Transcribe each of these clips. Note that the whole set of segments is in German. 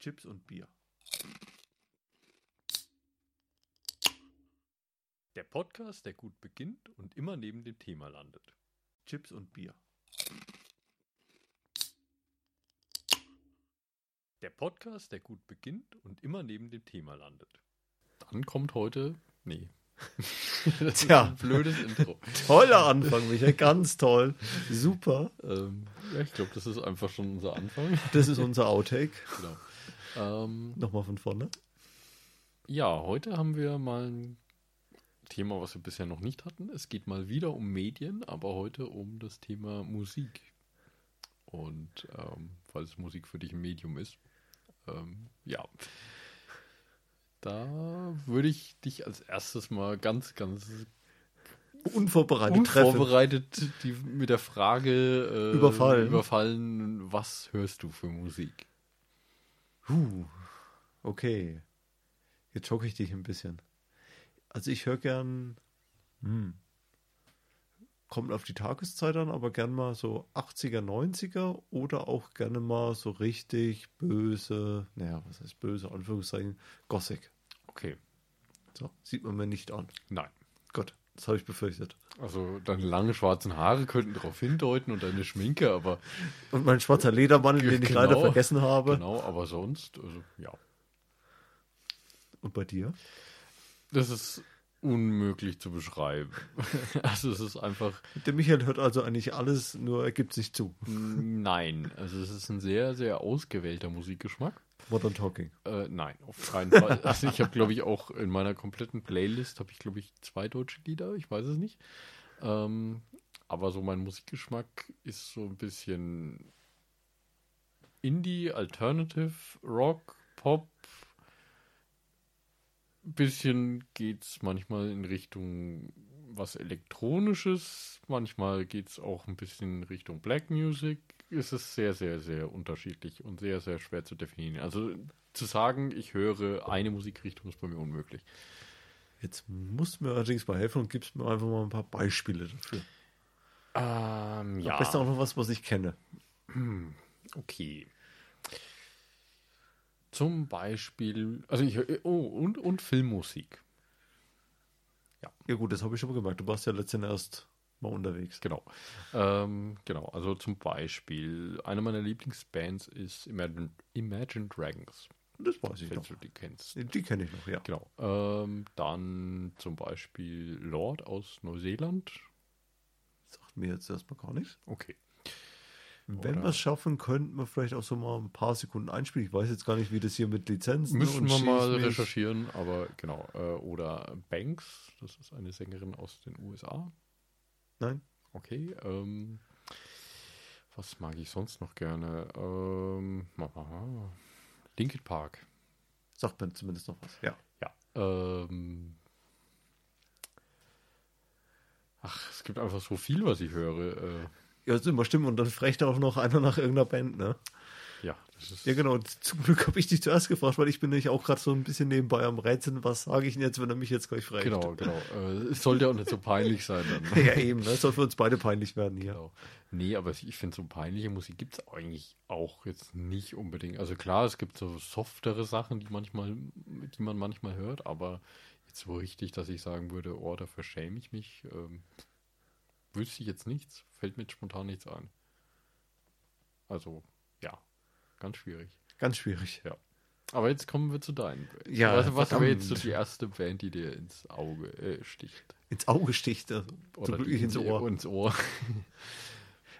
Chips und Bier. Der Podcast, der gut beginnt und immer neben dem Thema landet. Chips und Bier. Der Podcast, der gut beginnt und immer neben dem Thema landet. Dann kommt heute. Nee. das Tja. ein blödes Intro. Toller Anfang, Michael, ganz toll. Super. ähm, ja, ich glaube, das ist einfach schon unser Anfang. Das ist unser Outtake. Genau. Ähm, Nochmal von vorne. ja, heute haben wir mal ein Thema, was wir bisher noch nicht hatten. Es geht mal wieder um Medien, aber heute um das Thema Musik. Und ähm, falls Musik für dich ein Medium ist, ähm, ja. Da würde ich dich als erstes mal ganz, ganz Unvorbereitet treffen. unvorbereitet die, mit der Frage äh, Überfallen. überfallen, was hörst du für Musik? Huh. Okay. Jetzt schocke ich dich ein bisschen. Also ich höre gern, hm, kommt auf die Tageszeit an, aber gern mal so 80er, 90er oder auch gerne mal so richtig böse, naja, was heißt böse, Anführungszeichen, Gothic. Okay, So, sieht man mir nicht an. nein. Gott, das habe ich befürchtet. Also deine langen schwarzen Haare könnten darauf hindeuten und deine Schminke, aber Und mein schwarzer Ledermantel, den ich Genau. leider vergessen habe. genau, aber sonst, also ja. Und bei dir? Das ist unmöglich zu beschreiben. also es ist einfach Der Michael hört also eigentlich alles, nur er gibt sich zu. nein. Also es ist ein sehr, sehr ausgewählter Musikgeschmack. Modern Talking. Äh, nein, auf keinen Fall. Also ich habe, glaube ich, auch in meiner kompletten Playlist habe ich, glaube ich, zwei deutsche Lieder. Ich weiß es nicht. Ähm, aber so mein Musikgeschmack ist so ein bisschen Indie, Alternative, Rock, Pop. Bisschen geht's manchmal in Richtung was Elektronisches. Manchmal geht's auch ein bisschen in Richtung Black Music. Es ist sehr, sehr, sehr unterschiedlich und sehr, sehr schwer zu definieren. Also zu sagen, ich höre eine Musikrichtung ist bei mir unmöglich. Jetzt musst du mir allerdings mal helfen und gibst mir einfach mal ein paar Beispiele dafür. Ähm, Ja. Am besten auch noch was, was ich kenne. Okay. Zum Beispiel, also ich höre, oh, und, und Filmmusik. Ja gut, das habe ich schon mal gemerkt. Du warst ja letztendlich erst mal unterwegs. Genau. Ähm, genau, also zum Beispiel, eine meiner Lieblingsbands ist Imagine, Imagine Dragons, Das weiß ich noch. du die kennst. Die kenne ich noch, ja. Genau. Ähm, dann zum Beispiel Lord aus Neuseeland. Sagt mir jetzt erstmal gar nichts. Okay. Wenn wir es schaffen, könnten wir vielleicht auch so mal ein paar Sekunden einspielen. Ich weiß jetzt gar nicht, wie das hier mit Lizenzen Müssen und wir mal recherchieren, aber genau. Äh, oder Banks, das ist eine Sängerin aus den USA. Nein? Okay. Ähm, was mag ich sonst noch gerne? Ähm, Linkin Park. Sagt mir zumindest noch was. Ja. Ja. Ähm, ach, es gibt einfach so viel, was ich höre. Äh, Ja, das ist immer stimmt. Und dann fragt auch noch einer nach irgendeiner Band, ne? Ja, das ist. Ja, genau. Zum Glück habe ich dich zuerst gefragt, weil ich bin nämlich auch gerade so ein bisschen nebenbei am Rätseln. Was sage ich denn jetzt, wenn er mich jetzt gleich fragt? Genau, genau. Äh, es sollte auch nicht so peinlich sein dann. Ja, eben. Das soll für uns beide peinlich werden hier. Genau. Nee, aber ich finde, so peinliche Musik gibt es eigentlich auch jetzt nicht unbedingt. Also klar, es gibt so softere Sachen, die manchmal, die man manchmal hört, aber jetzt so richtig, dass ich sagen würde, oh, dafür schäme ich mich, ähm, wüsste ich jetzt nichts, fällt mir spontan nichts ein. Also, ganz schwierig. Ganz schwierig. Ja. Aber jetzt kommen wir zu deinen. Bands. Ja, also, was wäre jetzt so die erste Band, die dir ins Auge äh, sticht? Ins Auge sticht er. Oder Zum Glück ins Ohr. Ins Ohr.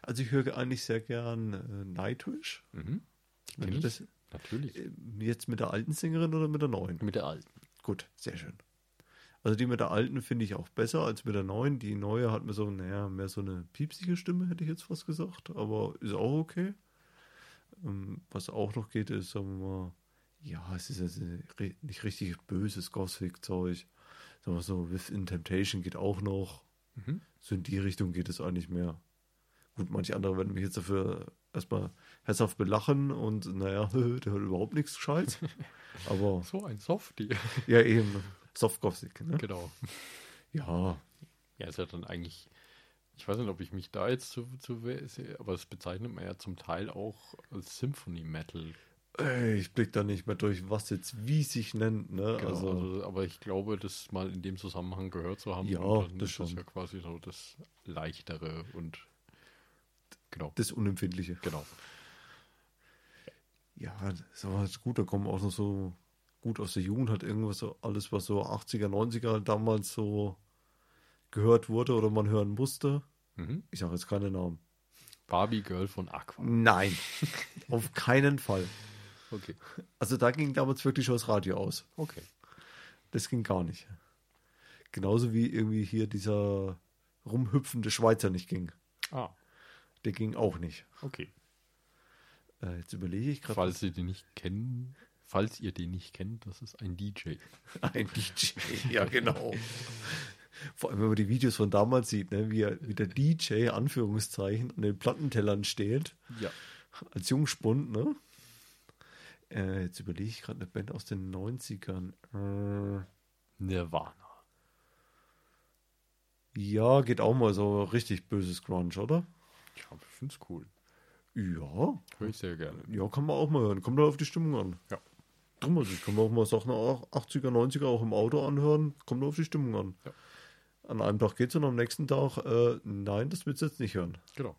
Also ich höre eigentlich sehr gern äh, Nightwish. Mhm. Wenn du das, Natürlich. äh, jetzt mit der alten Sängerin oder mit der neuen? Mit der alten. Gut, sehr schön. Also die mit der alten finde ich auch besser als mit der neuen. Die neue hat mir so, naja, mehr so eine piepsige Stimme, hätte ich jetzt fast gesagt. Aber ist auch okay. Ähm, was auch noch geht, ist, sagen wir mal, ja, es ist jetzt nicht richtig böses Gothic-Zeug. Sagen wir so, Within Temptation geht auch noch. Mhm. So in die Richtung geht es eigentlich mehr. Gut, manche andere werden mich jetzt dafür erstmal herzhaft belachen und naja, der hört überhaupt nichts Gescheites. Aber So ein Softie. ja, eben. Soft Gothic, ne? genau. Ja, Ja, ist ja dann eigentlich, ich weiß nicht, ob ich mich da jetzt zu, zu aber es bezeichnet man ja zum Teil auch als Symphony Metal Ey, ich blick da nicht mehr durch, was jetzt wie sich nennt, ne? Genau, also, also, aber ich glaube, das mal in dem Zusammenhang gehört zu haben. Ja, das ist schon. ja quasi so das Leichtere und genau, das Unempfindliche. genau. Ja, das ist aber gut, da kommen auch noch so gut aus der Jugend hat irgendwas so, alles, was so 80er, 90er damals so gehört wurde oder man hören musste. Mhm. Ich sage jetzt keine Namen. Barbie Girl von Aqua. Nein, auf keinen Fall. Okay. Also da ging damals wirklich schon das Radio aus. Okay. Das ging gar nicht. Genauso wie irgendwie hier dieser rumhüpfende Schweizer nicht ging. Ah, Der ging auch nicht. okay. Äh, jetzt überlege ich gerade. Falls ihr den nicht kennen, falls ihr den nicht kennt, das ist ein DJ. Ein DJ, ja genau. Vor allem, wenn man die Videos von damals sieht, ne, wie, er, wie der DJ, Anführungszeichen, an den Plattentellern steht, Ja. als Jungspund, ne? Äh, jetzt überlege ich gerade eine Band aus den 90ern. Äh, Nirvana. ja, geht auch mal so richtig böses Grunge, oder? Ja, ich finde es cool. Ja, Höre ich sehr gerne. ja, kann man auch mal hören. Kommt da auf die Stimmung an. Ja. Drum, also ich kann mir auch mal Sachen auch 80er, 90er auch im Auto anhören. Kommt auf die Stimmung an. Ja. An einem Tag geht's und am nächsten Tag, äh, nein, das willst du jetzt nicht hören. Genau.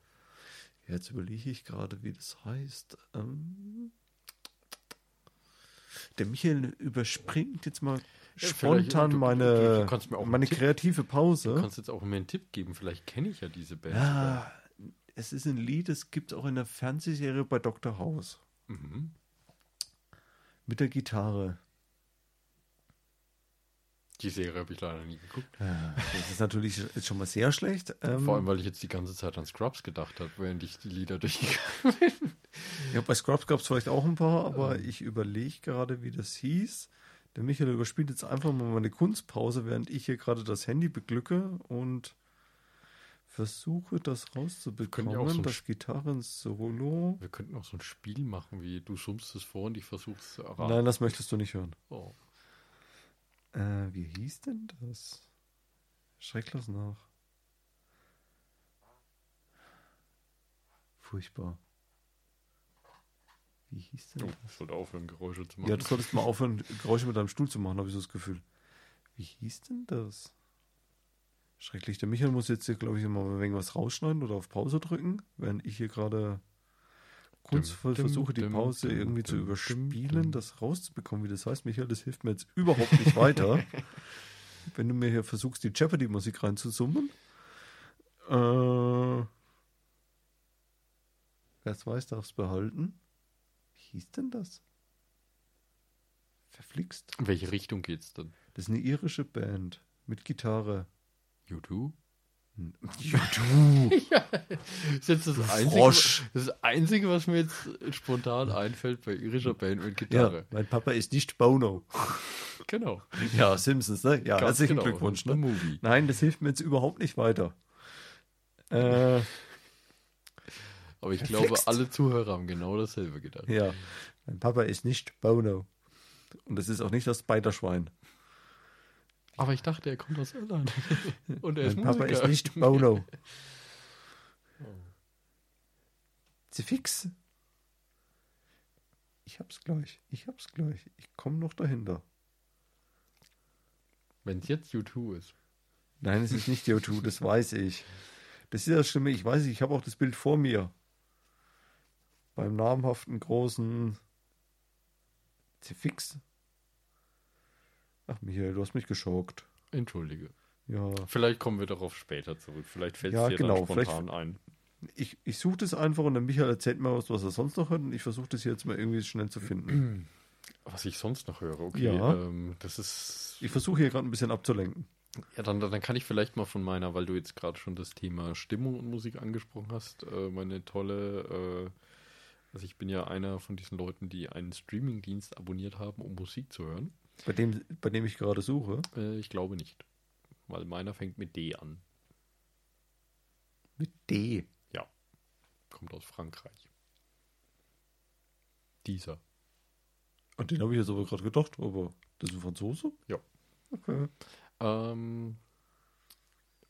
Jetzt überlege ich gerade, wie das heißt. Ähm, der Michael überspringt jetzt mal vielleicht- spontan du- du- meine, du auch meine Tipp- kreative Du Pause. kannst jetzt auch mir einen Tipp geben. Vielleicht kenne ich ja diese Band. Ja, es ist ein Lied, das gibt es auch in der Fernsehserie bei Dr. House. Mhm. Mit der Gitarre. Die Serie habe ich leider nie geguckt. Ja, das ist natürlich jetzt schon mal sehr schlecht. Ähm, Vor allem, weil ich jetzt die ganze Zeit an Scrubs gedacht habe, während ich die Lieder durchgegangen bin. ja, bei Scrubs gab es vielleicht auch ein paar, aber ich überlege gerade, wie das hieß. Der Michael überspielt jetzt einfach mal meine Kunstpause, während ich hier gerade das Handy beglücke und versuche, das ja rauszubekommen. so das Gitarren-Solo. Wir könnten auch so ein Spiel machen, wie du summst es vor und ich versuche es zu erraten. Nein, das möchtest du nicht hören. Oh. Äh, wie hieß denn das? Schrecklos nach. Furchtbar. Wie hieß denn Oh, das? ich sollte aufhören, Geräusche zu machen. Ja, du solltest mal aufhören, Geräusche mit deinem Stuhl zu machen, habe ich so das Gefühl. Wie hieß denn das? Schrecklich. Der Michael muss jetzt hier, glaube ich, mal irgendwas rausschneiden oder auf Pause drücken, während ich hier gerade kunstvoll versuche, die Pause irgendwie zu überspielen, das rauszubekommen, wie das heißt. Michael, das hilft mir jetzt überhaupt nicht weiter. Wenn du mir hier versuchst, die Jeopardy-Musik reinzusummen. Äh, wer es weiß, darf es behalten. Wie hieß denn das? Verflixt. In welche Richtung geht's denn? Das ist eine irische Band mit Gitarre. YouTube? Ja, das ist jetzt das Einzige, Frosch. das Einzige, was mir jetzt spontan einfällt bei irischer Band mit Ja, Gitarre. mein Papa ist nicht Bono. Genau. Ja, Simpsons, ne? Ja, Ganz herzlichen genau. Glückwunsch. Ne? Movie. Nein, das hilft mir jetzt überhaupt nicht weiter. Äh, Aber ich glaube, alle Zuhörer haben genau dasselbe gedacht. ja, mein Papa ist nicht Bono. Und das ist auch nicht das Spiderschwein. Aber ich dachte, er kommt aus Irland. Und er ist mein Papa Musiker. ist nicht Bono. Sie fix. Ich hab's gleich. Ich hab's gleich. Ich komme noch dahinter. Wenn es jetzt U2 ist. Nein, es ist nicht U2, das weiß ich. Das ist das Schlimme, ich weiß, ich habe auch das Bild vor mir. Beim namhaften großen Zifix. Ach, Michael, du hast mich geschockt. Entschuldige. Ja, Vielleicht kommen wir darauf später zurück. Vielleicht fällt es Ja, dir genau, dann spontan ein. ich, ich suche das einfach und der Michael erzählt mir was, was er sonst noch hört und ich versuche das jetzt mal irgendwie schnell zu finden. Was ich sonst noch höre, okay. Ja. Ähm, das ist. Ich versuche hier gerade ein bisschen abzulenken. Ja, dann, dann kann ich vielleicht mal von meiner, weil du jetzt gerade schon das Thema Stimmung und Musik angesprochen hast, äh, meine tolle. Äh, also ich bin ja einer von diesen Leuten, die einen Streamingdienst abonniert haben, um Musik zu hören. Bei dem, bei dem ich gerade suche. Äh, ich glaube nicht. Weil meiner fängt mit D an. Mit D. Kommt aus Frankreich. Dieser. An den habe ich jetzt aber gerade gedacht, aber das ist ein Franzose? Ja. Okay. Ähm,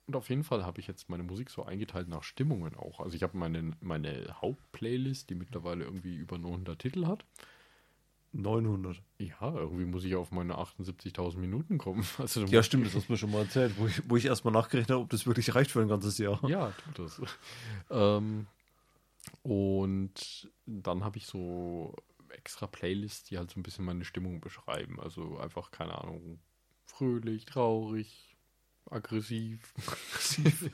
und auf jeden Fall habe ich jetzt meine Musik so eingeteilt nach Stimmungen auch. Also ich habe meine, meine Hauptplaylist, die mittlerweile irgendwie über 900 Titel hat. 900. Ja, irgendwie muss ich auf meine 78.000 Minuten kommen. Also, Ja, stimmt, das hast du mir schon mal erzählt, wo ich, wo ich erstmal nachgerechnet habe, ob das wirklich reicht für ein ganzes Jahr. Ja, tut das. ähm, und dann habe ich so extra Playlists, die halt so ein bisschen meine Stimmung beschreiben. Also einfach, keine Ahnung, fröhlich, traurig, aggressiv.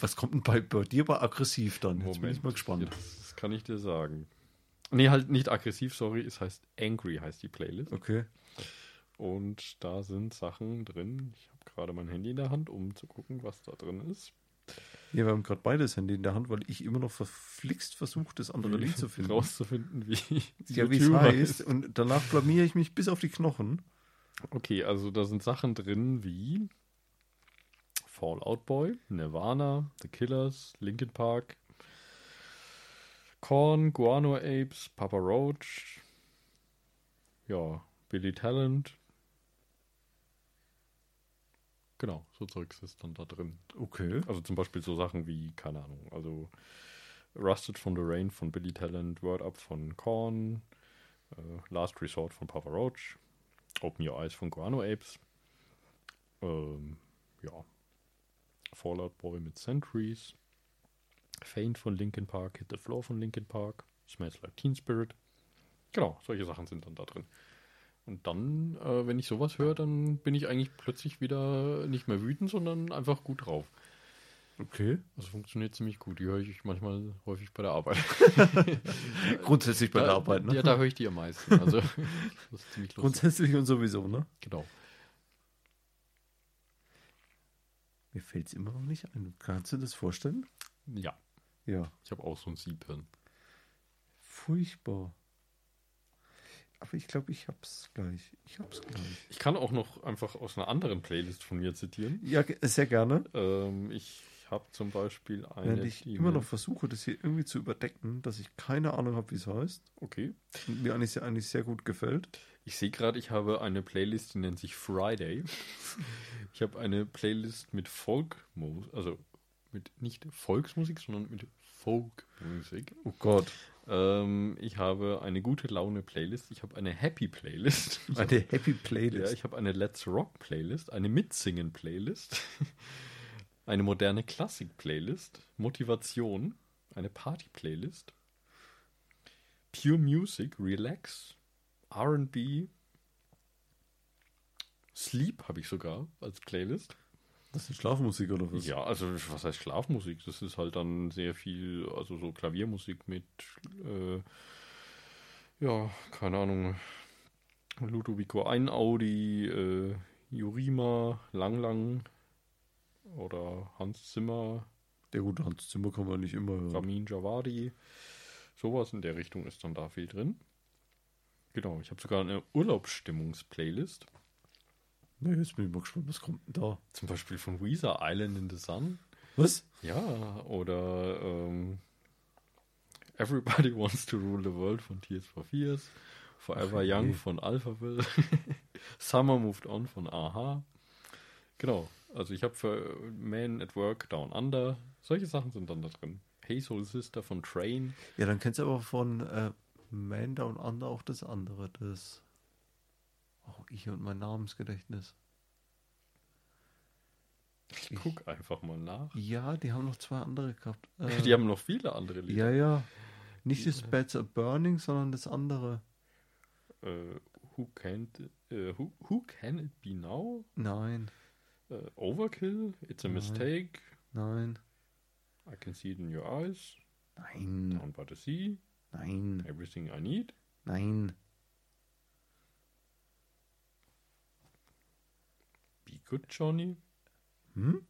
Was kommt denn bei, bei dir bei aggressiv dann? Jetzt bin Moment, ich mal gespannt. Jetzt, das kann ich dir sagen. Nee, halt nicht aggressiv, sorry. Es heißt Angry, heißt die Playlist. Okay. Und da sind Sachen drin. Ich habe gerade mein Handy in der Hand, um zu gucken, was da drin ist. Ja, wir haben gerade beides Handy in der Hand, weil ich immer noch verflixt versuche, das andere Lied zu finden. Rauszufinden, wie Ja, wie es heißt. Und danach blamiere ich mich bis auf die Knochen. Okay, also da sind Sachen drin wie Fallout Boy, Nirvana, The Killers, Linkin Park, Korn, Guano Apes, Papa Roach, ja, Billy Talent. Genau, so Zeugs ist dann da drin. Okay. Also zum Beispiel so Sachen wie, keine Ahnung, also Rusted from the Rain von Billy Talent, Word Up von Korn, äh, Last Resort von Papa Roach, Open Your Eyes von Guano Apes, ähm, ja, Fallout Boy mit Centuries, Faint von Linkin Park, Hit the Floor von Linkin Park, Smells Like Teen Spirit. Genau, solche Sachen sind dann da drin. Und dann, äh, wenn ich sowas höre, dann bin ich eigentlich plötzlich wieder nicht mehr wütend, sondern einfach gut drauf. Okay. Also funktioniert ziemlich gut. Die höre ich manchmal häufig bei der Arbeit. Grundsätzlich bei da, der Arbeit, ne? Ja, da höre ich die am meisten. Also das ist ziemlich lustig. Grundsätzlich und sowieso, ne? Genau. Mir fällt es immer noch nicht ein. Kannst du das vorstellen? Ja, Ja. ich habe auch so ein Siebhirn. Furchtbar. Aber ich glaube, ich hab's gleich. Ich hab's gleich. Ich kann auch noch einfach aus einer anderen Playlist von mir zitieren. Ja, sehr gerne. Ähm, ich habe zum Beispiel eine. Während ich die immer noch versuche, das hier irgendwie zu überdecken, dass ich keine Ahnung habe, wie es heißt. Okay. Und mir eigentlich, sehr- eigentlich sehr gut gefällt. Ich sehe gerade, ich habe eine Playlist, die nennt sich Friday. Ich habe eine Playlist mit Folkmusik, also mit nicht Volksmusik, sondern mit Folkmusik. Oh Gott. Ähm, ich habe eine gute Laune Playlist. Ich habe eine Happy Playlist. Eine Happy Ja, Playlist. ich habe eine Let's Rock Playlist, eine Mitsingen Playlist, eine moderne Klassik Playlist, Motivation, eine Party Playlist, Pure Music, Relax, R&B, Sleep habe ich sogar als Playlist. Das ist Schlafmusik oder was? Ja, also was heißt Schlafmusik? Das ist halt dann sehr viel, also so Klaviermusik mit, äh, ja, keine Ahnung, Ludovico Einaudi, äh, Jurima, Lang Lang oder Hans Zimmer, Der gute Hans Zimmer kann man nicht immer hören. Ramin Javadi. Sowas in der Richtung ist dann da viel drin. Genau, ich habe sogar eine Urlaubsstimmungs-Playlist. Nee, jetzt bin ich mal gespannt, was kommt denn da? Zum Beispiel von Weezer Island in the Sun. Was? Ja, oder ähm, Everybody Wants to Rule the World von Tears for Fears, Forever Ach, Young von Alphaville, Summer Moved On von Aha. Genau, also ich habe für Man at Work Down Under, solche Sachen sind dann da drin. Hey Soul Sister von Train. Ja, dann kennst du aber von äh, Man Down Under auch das andere, das. Oh, ich und mein Namensgedächtnis. Ich guck einfach mal nach. Ja, die haben noch zwei andere gehabt. Äh, Die haben noch viele andere Lieder. Ja, ja. Nicht das Beds Are Burning, sondern das andere. Äh, who, can't, äh, who, who Can It Be Now? Nein, Äh, Overkill? It's a Nein. Mistake? nein, I Can See It in Your Eyes? nein, Down by the Sea? nein, Everything I Need? nein. Good Johnny? Hm?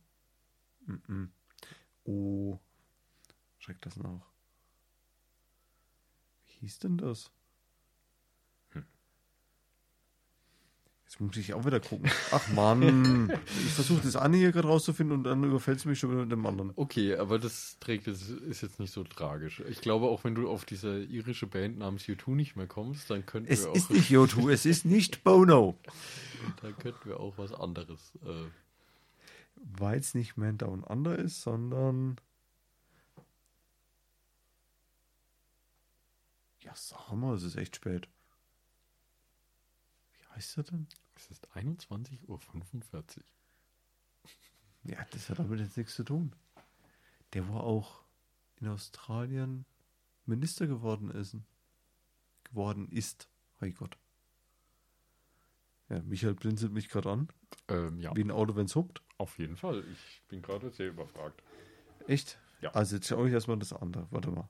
Mhm. Oh, schreckt das nach. Wie hieß denn das? Jetzt muss ich auch wieder gucken. Ach Mann. ich versuche das eine hier gerade rauszufinden und dann überfällt es mich schon wieder mit dem anderen. Okay, aber das trägt jetzt, ist jetzt nicht so tragisch. Ich glaube, auch wenn du auf diese irische Band namens U2 nicht mehr kommst, dann könnten Es wir ist auch, nicht Yotu, es ist nicht Bono. dann könnten wir auch was anderes. Äh, Weil es nicht Man Down Under ist, sondern. Ja, sag mal, es ist echt spät. Heißt er denn? Es ist 21.45 Uhr. Ja, das hat damit jetzt nichts zu tun. Der war auch in Australien Minister geworden ist. Geworden ist. Hey Gott. Ja, Michael blinzelt mich gerade an. Ähm, ja, Wie ein Auto, wenn es hupt. auf jeden Fall. Ich bin gerade sehr überfragt. Echt? Ja. Also jetzt schaue ich erstmal das andere. Warte mal.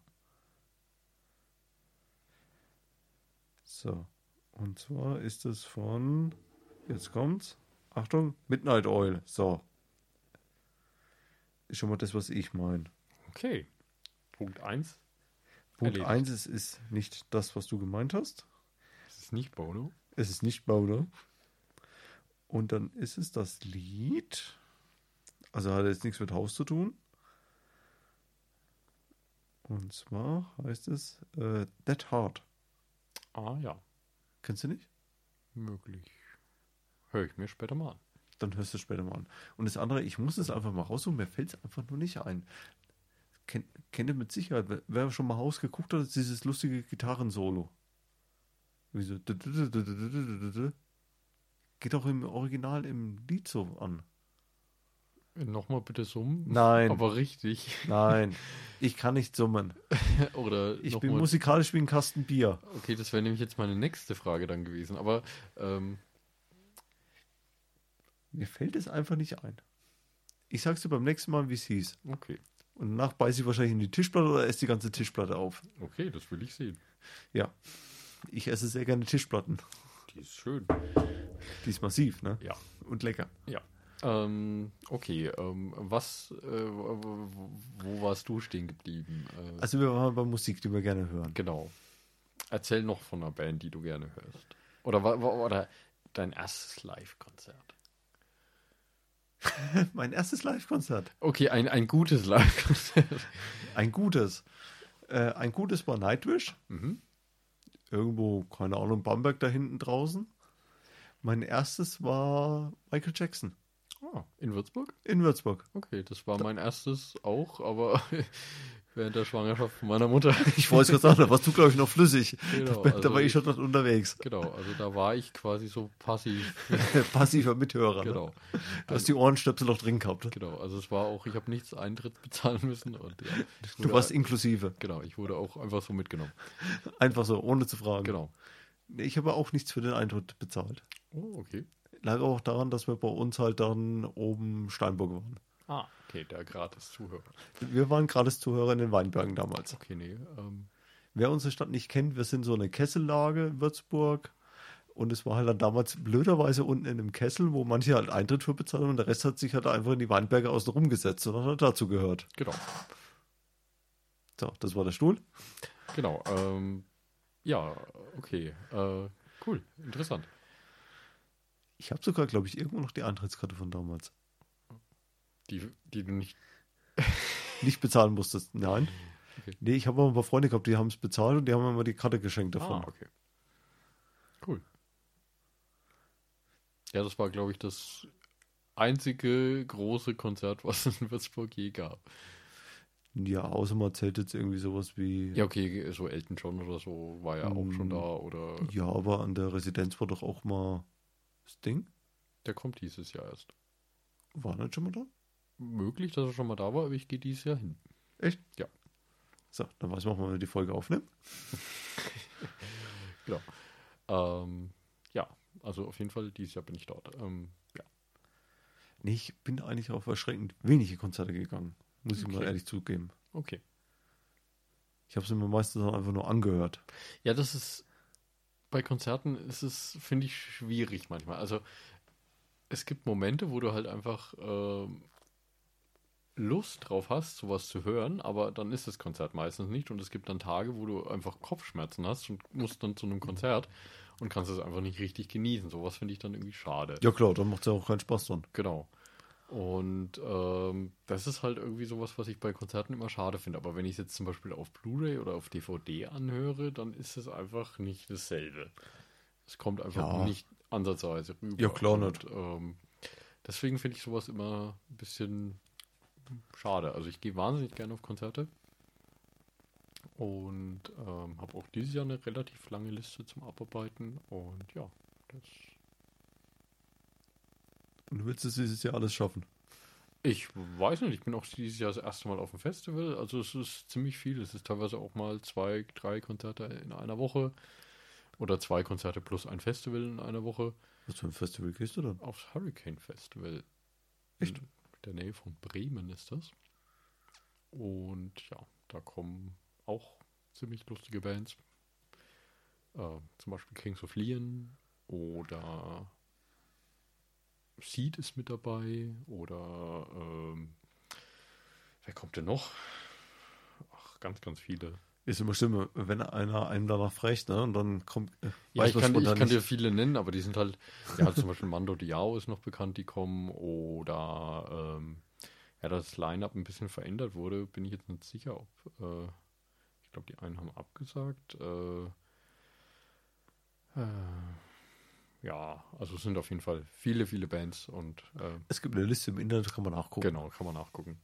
So. Und zwar ist es von. Jetzt kommt's. Achtung, Midnight Oil. So. Ist schon mal das, was ich meine. Okay. Punkt 1. Punkt Erledigt. 1 ist, ist nicht das, was du gemeint hast. Es ist nicht Bono. Es ist nicht Bono. Und dann ist es das Lied. Also hat jetzt nichts mit Haus zu tun. Und zwar heißt es äh, That Heart. Ah ja, Kennst du nicht? möglich. Höre ich mir später mal an. Dann hörst du später mal an. Und das andere, ich muss es einfach mal raussuchen, mir fällt es einfach nur nicht ein. Ken, kennt ihr mit Sicherheit, wer- schon mal Haus geguckt hat, ist dieses lustige Gitarrensolo. Wie so. Geht auch im Original im Lied so an. Nochmal bitte summen. Nein. Aber richtig. Nein, ich kann nicht summen. Oder Ich bin mal- musikalisch wie ein Kasten Bier. Okay, das wäre nämlich jetzt meine nächste Frage dann gewesen. Aber ähm, Mir fällt es einfach nicht ein. Ich sag's dir beim nächsten Mal, wie es hieß. okay. Und danach beiße ich wahrscheinlich in die Tischplatte oder esse die ganze Tischplatte auf. Okay, das will ich sehen. Ja. Ich esse sehr gerne Tischplatten. Die ist schön. Die ist massiv, ne? Ja. Und lecker. Ja. Ähm, okay, ähm, was, äh, wo, warst du stehen geblieben? Äh, Also wir waren bei Musik, die wir gerne hören. genau. Erzähl noch von einer Band, die du gerne hörst. Oder, oder dein erstes Live-Konzert. Mein erstes Live-Konzert. Okay, ein, ein gutes Live-Konzert. Ein gutes. Äh, ein gutes war Nightwish. mhm. Irgendwo, keine Ahnung, Bamberg da hinten draußen. Mein erstes war Michael Jackson Ah, in Würzburg? in Würzburg. Okay, das war mein erstes auch, aber während der Schwangerschaft von meiner Mutter. Ich wollte es gerade sagen, da warst du, glaube ich, noch flüssig. Genau, da, also war ich schon dort unterwegs. Genau, also da war ich quasi so passiv. Passiver Mithörer. Ne? Genau, Du hast die Ohrenstöpsel noch drin gehabt. genau. Also es war auch, ich habe nichts Eintritt bezahlen müssen und ja, Du warst inklusive. genau, ich wurde auch einfach so mitgenommen. Einfach so, ohne zu fragen. Genau. Ich habe auch nichts für den Eintritt bezahlt. Oh, okay. Lag auch daran, dass wir bei uns halt dann oben Steinburg waren. Ah, okay, der gratis Zuhörer. Wir waren gratis Zuhörer in den Weinbergen damals. Okay, nee. Ähm, Wer unsere Stadt nicht kennt, wir sind so eine Kessellage in Würzburg. Und es war halt dann damals blöderweise unten in einem Kessel, wo manche halt Eintritt für bezahlen und der Rest hat sich halt einfach in die Weinberge außen rumgesetzt und hat halt dazu gehört. genau. So, das war der Stuhl. Genau. Ähm, ja, okay. Äh, cool, interessant. Ich habe sogar, glaube ich, irgendwo noch die Eintrittskarte von damals. Die, die du nicht. Nicht bezahlen musstest. Nein. Okay. Nee, ich habe aber ein paar Freunde gehabt, die haben es bezahlt und die haben mir mal die Karte geschenkt davon. Ah, okay. Cool. Ja, das war, glaube ich, das einzige große Konzert, was es in Würzburg je gab. Ja, außer man zählt jetzt irgendwie sowas wie. Ja, okay, so Elton John oder so war ja auch schon da. Oder Ja, aber an der Residenz war doch auch mal das Ding. der kommt dieses Jahr erst. War nicht schon mal da? Möglich, dass er schon mal da war, aber ich gehe dieses Jahr hin. Echt? Ja. So, dann weiß man, wann wir die Folge aufnehmen. Genau. Ähm, ja, also auf jeden Fall dieses Jahr bin ich dort. Ähm, ja. Nee, ich bin eigentlich auf erschreckend wenige Konzerte gegangen. Muss ich mal Okay. ehrlich zugeben. Okay. Ich habe es mir meistens auch einfach nur angehört. Ja, das ist bei Konzerten ist es, finde ich, schwierig manchmal. Also es gibt Momente, wo du halt einfach ähm, Lust drauf hast, sowas zu hören, aber dann ist das Konzert meistens nicht und es gibt dann Tage, wo du einfach Kopfschmerzen hast und musst dann zu einem Konzert und kannst es einfach nicht richtig genießen. Sowas finde ich dann irgendwie schade. Ja klar, dann macht es ja auch keinen Spaß dann. Genau. Und ähm, das ist halt irgendwie sowas, was ich bei Konzerten immer schade finde. Aber wenn ich es jetzt zum Beispiel auf Blu-ray oder auf DVD anhöre, dann ist es einfach nicht dasselbe. Es kommt einfach Ja. nicht ansatzweise rüber. Ja, klar Und, nicht. Ähm, deswegen finde ich sowas immer ein bisschen schade. Also ich gehe wahnsinnig gerne auf Konzerte. Und ähm, habe auch dieses Jahr eine relativ lange Liste zum Abarbeiten. Und ja, das Und du willst es dieses Jahr alles schaffen? Ich weiß nicht, ich bin auch dieses Jahr das erste Mal auf dem Festival. Also es ist ziemlich viel. Es ist teilweise auch mal zwei, drei Konzerte in einer Woche. Oder zwei Konzerte plus ein Festival in einer Woche. Was für ein Festival gehst du dann? Aufs Hurricane Festival. Echt? In der Nähe von Bremen ist das. Und ja, da kommen auch ziemlich lustige Bands. Äh, zum Beispiel Kings of Leon oder Seed ist mit dabei oder ähm, wer kommt denn noch? Ach, ganz, ganz viele. Ist immer schlimm, wenn einer einen danach fragt, ne? Und dann kommt. äh, Ja, ich kann, ich kann dir viele nennen, aber die sind halt, ja, zum Beispiel Mando Diao ist noch bekannt, die kommen, oder ähm, ja, das Line-Up ein bisschen verändert wurde, bin ich jetzt nicht sicher, ob, äh, ich glaube, die einen haben abgesagt. Äh, äh, ja, also es sind auf jeden Fall viele, viele Bands und äh, Es gibt eine Liste im Internet, kann man nachgucken. genau, kann man nachgucken.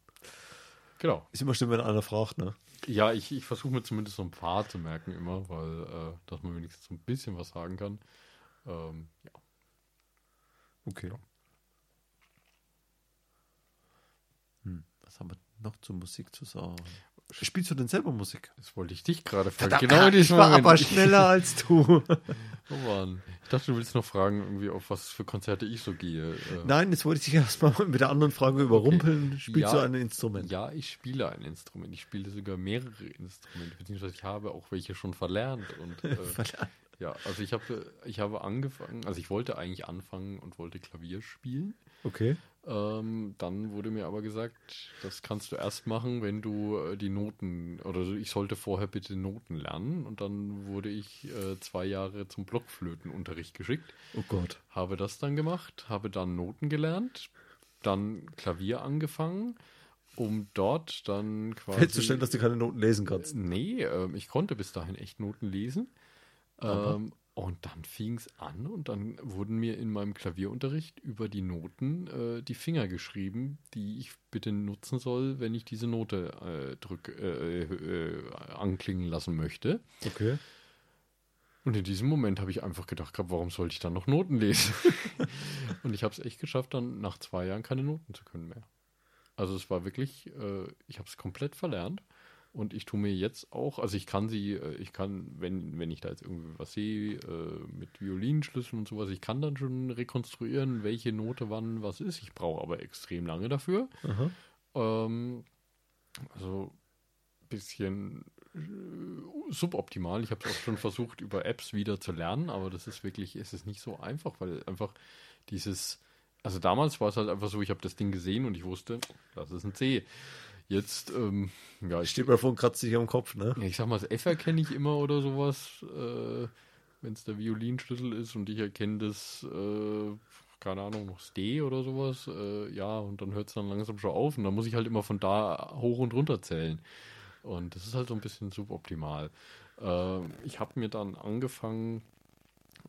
Genau. Ist immer schlimm, wenn einer fragt, ne? Ja, ich, ich versuche mir zumindest so ein paar zu merken immer, weil, äh, dass man wenigstens so ein bisschen was sagen kann. Ähm, ja. Okay. Ja. Hm, was haben wir noch zur Musik zu sagen? Spielst du denn selber Musik? Das wollte ich dich gerade fragen. Verdammt, genau in ich diesem war Moment. aber schneller als du. Oh Mann. Ich dachte, du willst noch fragen, irgendwie, auf was für Konzerte ich so gehe. Äh, Nein, jetzt wollte ich dich erstmal mit der anderen Frage überrumpeln. Spielst Ja. du ein Instrument? Ja, ich spiele ein Instrument. Ich spiele sogar mehrere Instrumente, beziehungsweise ich habe auch welche schon verlernt. Und äh, Verlernt. ja, also ich habe, ich habe angefangen, also ich wollte eigentlich anfangen und wollte Klavier spielen. Okay. Ähm, dann wurde mir aber gesagt, das kannst du erst machen, wenn du äh, die Noten, oder ich sollte vorher bitte Noten lernen. Und dann wurde ich äh, zwei Jahre zum Blockflötenunterricht geschickt. Oh Gott. Habe das dann gemacht, habe dann Noten gelernt, dann Klavier angefangen, um dort dann quasi. Festzustellen, dass du keine Noten lesen kannst. Nee, ähm, ich konnte bis dahin echt Noten lesen. Ähm, und dann fing es an und dann wurden mir in meinem Klavierunterricht über die Noten äh, die Finger geschrieben, die ich bitte nutzen soll, wenn ich diese Note äh, drück, äh, äh, anklingen lassen möchte. Okay. Und in diesem Moment habe ich einfach gedacht, gehabt, warum sollte ich dann noch Noten lesen? und ich habe es echt geschafft, dann nach zwei Jahren keine Noten zu können mehr. Also es war wirklich, äh, ich habe es komplett verlernt. Und ich tue mir jetzt auch, also ich kann sie, äh, ich kann, wenn, wenn ich da jetzt irgendwie was sehe, äh, mit Violinschlüsseln und sowas, ich kann dann schon rekonstruieren, welche Note wann was ist. Ich brauche aber extrem lange dafür. Ähm, also ein bisschen äh, suboptimal. Ich habe es auch schon versucht, über Apps wieder zu lernen, aber das ist wirklich, es ist nicht so einfach, weil einfach dieses, also damals war es halt einfach so, ich habe das Ding gesehen und ich wusste, das ist ein C. Jetzt, ähm, ja, ich, Steht mir vor und kratzt sich am Kopf, ne? ja, ich sag mal, das F erkenne ich immer oder sowas, äh, wenn es der Violinschlüssel ist und ich erkenne das, äh, keine Ahnung, noch das D oder sowas, äh, ja, und dann hört es dann langsam schon auf und dann muss ich halt immer von da hoch und runter zählen. Und das ist halt so ein bisschen suboptimal. Ähm, ich habe mir dann angefangen,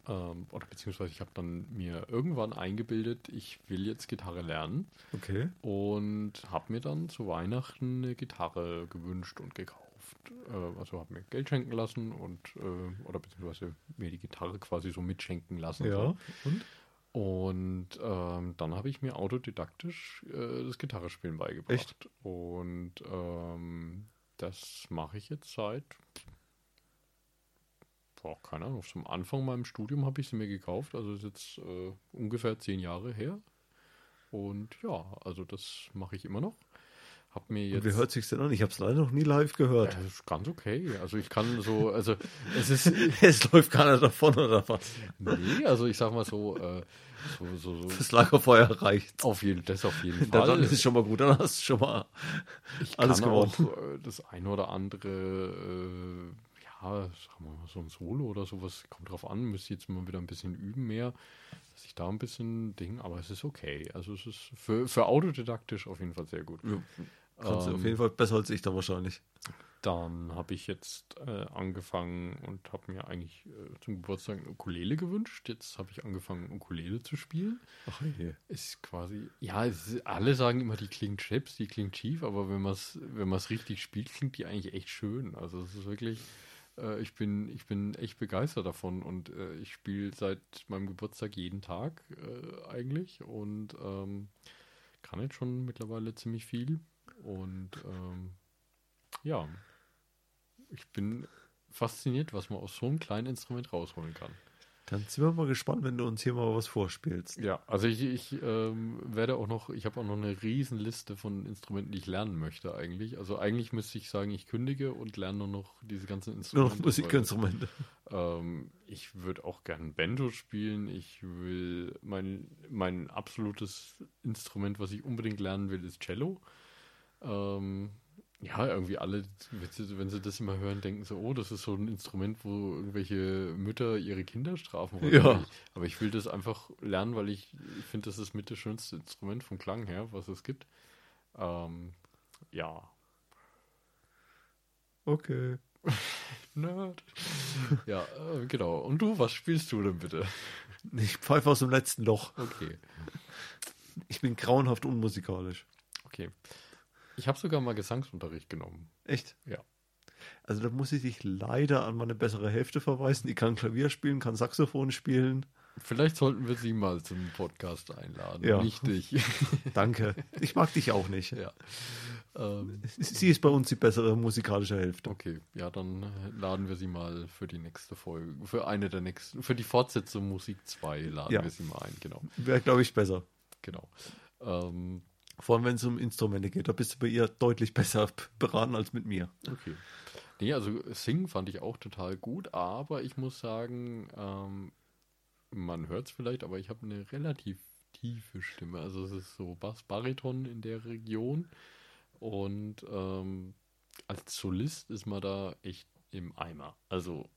ähm, oder beziehungsweise ich habe dann mir irgendwann eingebildet, ich will jetzt Gitarre lernen Okay. und habe mir dann zu Weihnachten eine Gitarre gewünscht und gekauft. Äh, also habe mir Geld schenken lassen und äh, oder beziehungsweise mir die Gitarre quasi so mitschenken lassen. Ja. Und? Und ähm, dann habe ich mir autodidaktisch äh, das Gitarrespielen beigebracht. Echt? Und ähm, das mache ich jetzt seit, boah, keine Ahnung, zum Anfang meinem Studium habe ich sie mir gekauft. Also ist jetzt äh, ungefähr zehn Jahre her. Und ja, also das mache ich immer noch. Hab mir jetzt. Und wie hört sich's denn an? Ich habe es leider noch nie live gehört. Ja, das ist ganz okay. Also ich kann so, also es ist, es läuft keiner davon oder was? nee, also ich sag mal so, äh, so, so, so Das Lagerfeuer reicht. auf jeden, das auf jeden Fall. dann ist es schon mal gut, dann hast du schon mal Ich Alles kann auch gewonnen. äh, das eine oder andere, äh, ja, sagen wir mal, so ein Solo oder sowas, kommt drauf an, müsste jetzt mal wieder ein bisschen üben mehr, dass ich da ein bisschen Ding, aber es ist okay. Also es ist für, für autodidaktisch auf jeden Fall sehr gut. Kannst du auf Ähm, jeden Fall besser als ich dann wahrscheinlich. Dann habe ich jetzt äh, angefangen und habe mir eigentlich äh, zum Geburtstag eine Ukulele gewünscht. Jetzt habe ich angefangen, Ukulele zu spielen. Ach je. Ist quasi, ja, ist, alle sagen immer, die klingt chips, die klingt schief, aber wenn man es wenn man's richtig spielt, klingt die eigentlich echt schön. Also es ist wirklich, Äh, ich, bin, ich bin echt begeistert davon und äh, ich spiele seit meinem Geburtstag jeden Tag äh, eigentlich und ähm, kann jetzt schon mittlerweile ziemlich viel. Und ähm, ja, ich bin fasziniert, was man aus so einem kleinen Instrument rausholen kann. Dann sind wir mal gespannt, wenn du uns hier mal was vorspielst. Ja, also ich, ich ähm, werde auch noch, ich habe auch noch eine riesen Liste von Instrumenten, die ich lernen möchte eigentlich. Also eigentlich müsste ich sagen, ich kündige und lerne nur noch diese ganzen Nur noch Musikinstrumente. Ähm, ich würde auch gerne Banjo spielen. Ich will, mein, mein absolutes Instrument, was ich unbedingt lernen will, ist Cello. Ähm, ja, irgendwie alle, wenn sie, wenn sie das immer hören, denken so, oh, das ist so ein Instrument, wo irgendwelche Mütter ihre Kinder strafen wollen. Ja. Aber ich will das einfach lernen, weil ich, finde, das ist mit das schönste Instrument vom Klang her, was es gibt. Ähm, ja. Okay. Nerd. ja, äh, genau. Und du, was spielst du denn bitte? Ich pfeife aus dem letzten Loch. Okay. Ich bin grauenhaft unmusikalisch. Okay. Ich habe sogar mal Gesangsunterricht genommen. Echt? Ja. Also da muss ich dich leider an meine bessere Hälfte verweisen. Die kann Klavier spielen, kann Saxophon spielen. Vielleicht sollten wir sie mal zum Podcast einladen. Ja. Nicht dich. Danke. Ich mag dich auch nicht. ja. Ähm, Sie ist bei uns die bessere musikalische Hälfte. okay, ja, dann laden wir sie mal für die nächste Folge, für eine der nächsten, für die Fortsetzung Musik 2 laden Ja. wir sie mal ein, genau. Wäre, glaube ich, besser. Genau. Ähm, Vor allem, wenn es um Instrumente geht. Da bist du bei ihr deutlich besser beraten als mit mir. okay. Nee, also Singen fand ich auch total gut, aber ich muss sagen, ähm, man hört es vielleicht, aber ich habe eine relativ tiefe Stimme. Also es ist so Bass-Bariton in der Region. Und ähm, als Solist ist man da echt im Eimer. Also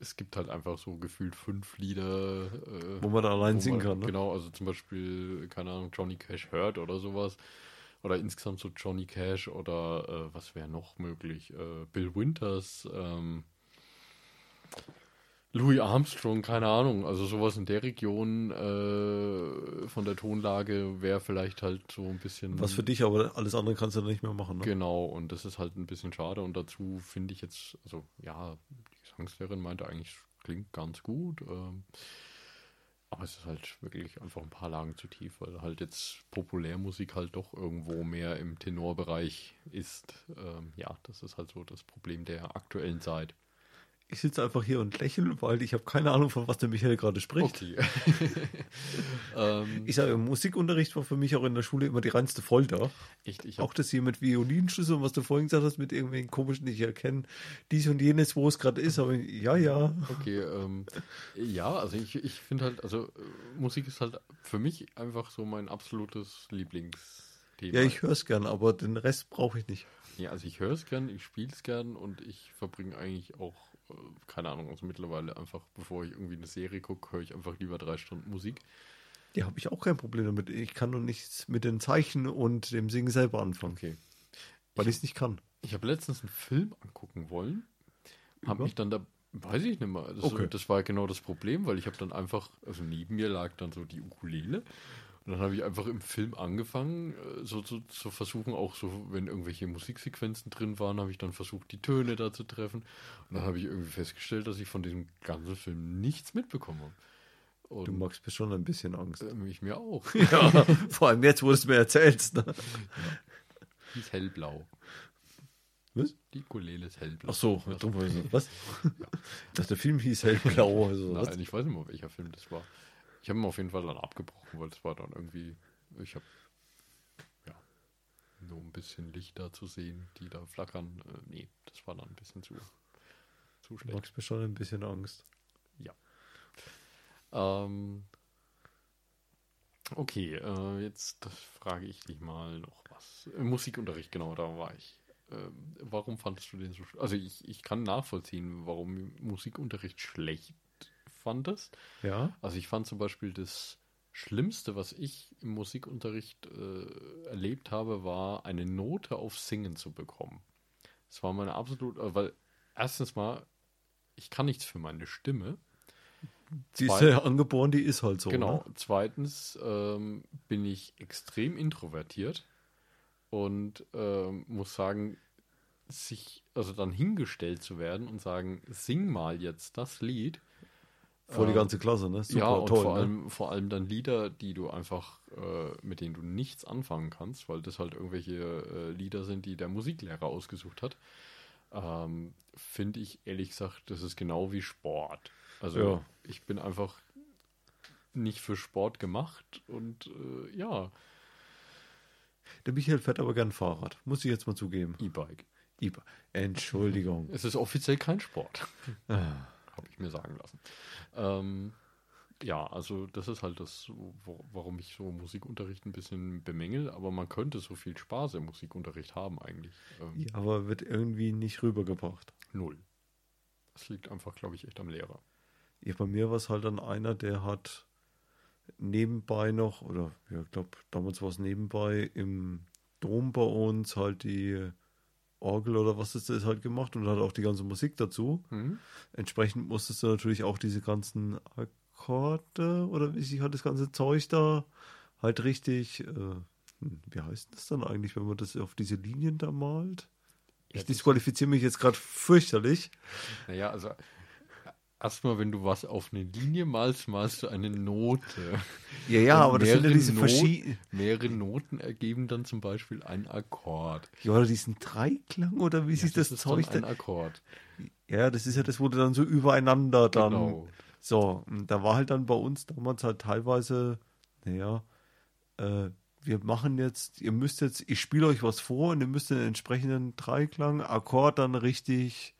es gibt halt einfach so gefühlt fünf Lieder, äh, Wo man da allein wo singen man- kann. Ne? Genau, also zum Beispiel, keine Ahnung, Johnny Cash hört oder sowas. Oder insgesamt so Johnny Cash oder äh, was wäre noch möglich? Äh, Bill Winters, ähm, Louis Armstrong, keine Ahnung. Also sowas in der Region äh, von der Tonlage wäre vielleicht halt so ein bisschen. Was für dich, aber alles andere kannst du dann nicht mehr machen. Ne? Genau, und das ist halt ein bisschen schade. Und dazu finde ich jetzt, also ja, Gesangslehrerin meinte eigentlich, klingt ganz gut. Ähm, aber es ist halt wirklich einfach ein paar Lagen zu tief, weil halt jetzt Populärmusik halt doch irgendwo mehr im Tenorbereich ist. Ähm, ja, das ist halt so das Problem der aktuellen Zeit. Ich sitze einfach hier und lächle, weil ich habe keine Ahnung, von was der Michael gerade spricht. Okay. ähm, Ich sage, Musikunterricht war für mich auch in der Schule immer die reinste Folter. echt, ich Auch das hier mit Violinschlüssel und was du vorhin gesagt hast, mit irgendwelchen komischen, die ich erkenne, dies und jenes, wo es gerade ist, aber ja, ja. Okay, ähm, ja, also ich, ich finde halt, also Musik ist halt für mich einfach so mein absolutes Lieblingsthema. Ja, ich höre es gern, aber den Rest brauche ich nicht. Ja, also ich höre es gern, ich spiele es gern und ich verbringe eigentlich auch, keine Ahnung, also mittlerweile einfach, bevor ich irgendwie eine Serie gucke, höre ich einfach lieber drei Stunden Musik. Ja, habe ich auch kein Problem damit. Ich kann nur nichts mit den Zeichen und dem Singen selber anfangen, Okay. weil ich es nicht kann. Ich habe letztens einen Film angucken wollen, habe mich dann da, weiß ich nicht mehr, das, Okay. das war genau das Problem, weil ich habe dann einfach, also neben mir lag dann so die Ukulele und dann habe ich einfach im Film angefangen, äh, so zu, zu versuchen, auch so, wenn irgendwelche Musiksequenzen drin waren, habe ich dann versucht, die Töne da zu treffen und dann habe ich irgendwie festgestellt, dass ich von diesem ganzen Film nichts mitbekommen habe. Du magst mir schon ein bisschen Angst. ähm, ich mir auch. Ja, vor allem jetzt, wo du es mir erzählst. Ne? Die ist hellblau. Was? Die Ukulele ist hellblau. Ach so, Ja, was? Ich dachte, der Film hieß hellblau. Also, was? Nein, ich weiß nicht mehr, welcher Film das war. Ich habe ihn auf jeden Fall dann abgebrochen, weil es war dann irgendwie, ich habe ja nur ein bisschen Licht da zu sehen, die da flackern. Äh, nee, das war dann ein bisschen zu, zu Du schlecht. magst mir schon ein bisschen Angst. Ähm, okay, äh, jetzt frage ich dich mal noch was. Äh, Musikunterricht, genau, da war ich. Ähm, warum fandest du den so sch- Also ich, ich kann nachvollziehen, warum Musikunterricht schlecht fandest. Ja? Also ich fand zum Beispiel das Schlimmste, was ich im Musikunterricht äh, erlebt habe, war eine Note auf Singen zu bekommen. Das war meine absolut, äh, weil erstens mal, ich kann nichts für meine Stimme. Die ist ja angeboren, die ist halt so. genau. Ne? Zweitens ähm, bin ich extrem introvertiert und ähm, muss sagen, sich, also dann hingestellt zu werden und sagen, sing mal jetzt das Lied. Vor die äh, ganze Klasse, ne? ja, und vor, ne? allem, vor allem dann Lieder, die du einfach, äh, mit denen du nichts anfangen kannst, weil das halt irgendwelche äh, Lieder sind, die der Musiklehrer ausgesucht hat. Ähm, Finde ich ehrlich gesagt, das ist genau wie Sport. Also Ja. ich bin einfach nicht für Sport gemacht und äh, ja, Der Michael fährt aber gern Fahrrad. Muss ich jetzt mal zugeben. E-Bike. Iba. Entschuldigung. Es ist offiziell kein Sport. Ah. Ich mir sagen lassen. Ähm, ja, also das ist halt das, wo, warum ich so Musikunterricht ein bisschen bemängel, aber man könnte so viel Spaß im Musikunterricht haben eigentlich. Ähm, Ja, aber wird irgendwie nicht rübergebracht. Null. Das liegt einfach, glaube ich, echt am Lehrer. Ja, bei mir war es halt dann einer, der hat nebenbei noch, oder ja, ich glaube, damals war es nebenbei im Dom bei uns halt die Orgel oder was ist halt gemacht und hat auch die ganze Musik dazu. Mhm. Entsprechend musstest du natürlich auch diese ganzen Akkorde oder wie sich halt das ganze Zeug da halt richtig, äh, hm, wie heißt das dann eigentlich, wenn man das auf diese Linien da malt? Ich das- disqualifiziere mich jetzt gerade fürchterlich. Naja, also erstmal, wenn du was auf eine Linie malst, malst du eine Note. Ja, ja, Und aber das sind ja diese verschiedenen. Mehrere Noten ergeben dann zum Beispiel einen Akkord. Ja, oder diesen Dreiklang oder wie sich das, ist Zeug dann da. ein Akkord. Ja, das ist ja das, wo du dann so übereinander dann. Genau. So, da war halt dann bei uns damals halt teilweise, naja, äh, wir machen jetzt, ihr müsst jetzt, ich spiele euch was vor und ihr müsst den entsprechenden Dreiklang, Akkord dann richtig,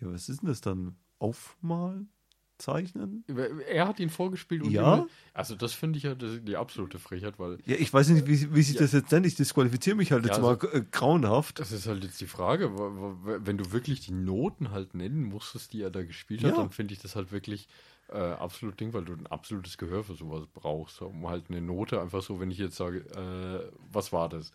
ja, was ist denn das dann? Aufmalen? Zeichnen? Er hat ihn vorgespielt und Ja? immer- also das finde ich ja das, die absolute Frechheit, weil Ja, ich weiß nicht, wie, wie sich Ja. das jetzt nennt. Ich disqualifiziere mich halt Ja, jetzt also- mal äh, grauenhaft. Das ist halt jetzt die Frage, wenn du wirklich die Noten halt nennen musstest, die er da gespielt Ja. hat, dann finde ich das halt wirklich äh, absolut Ding, weil du ein absolutes Gehör für sowas brauchst. Um halt eine Note einfach so, wenn ich jetzt sage, äh, was war das?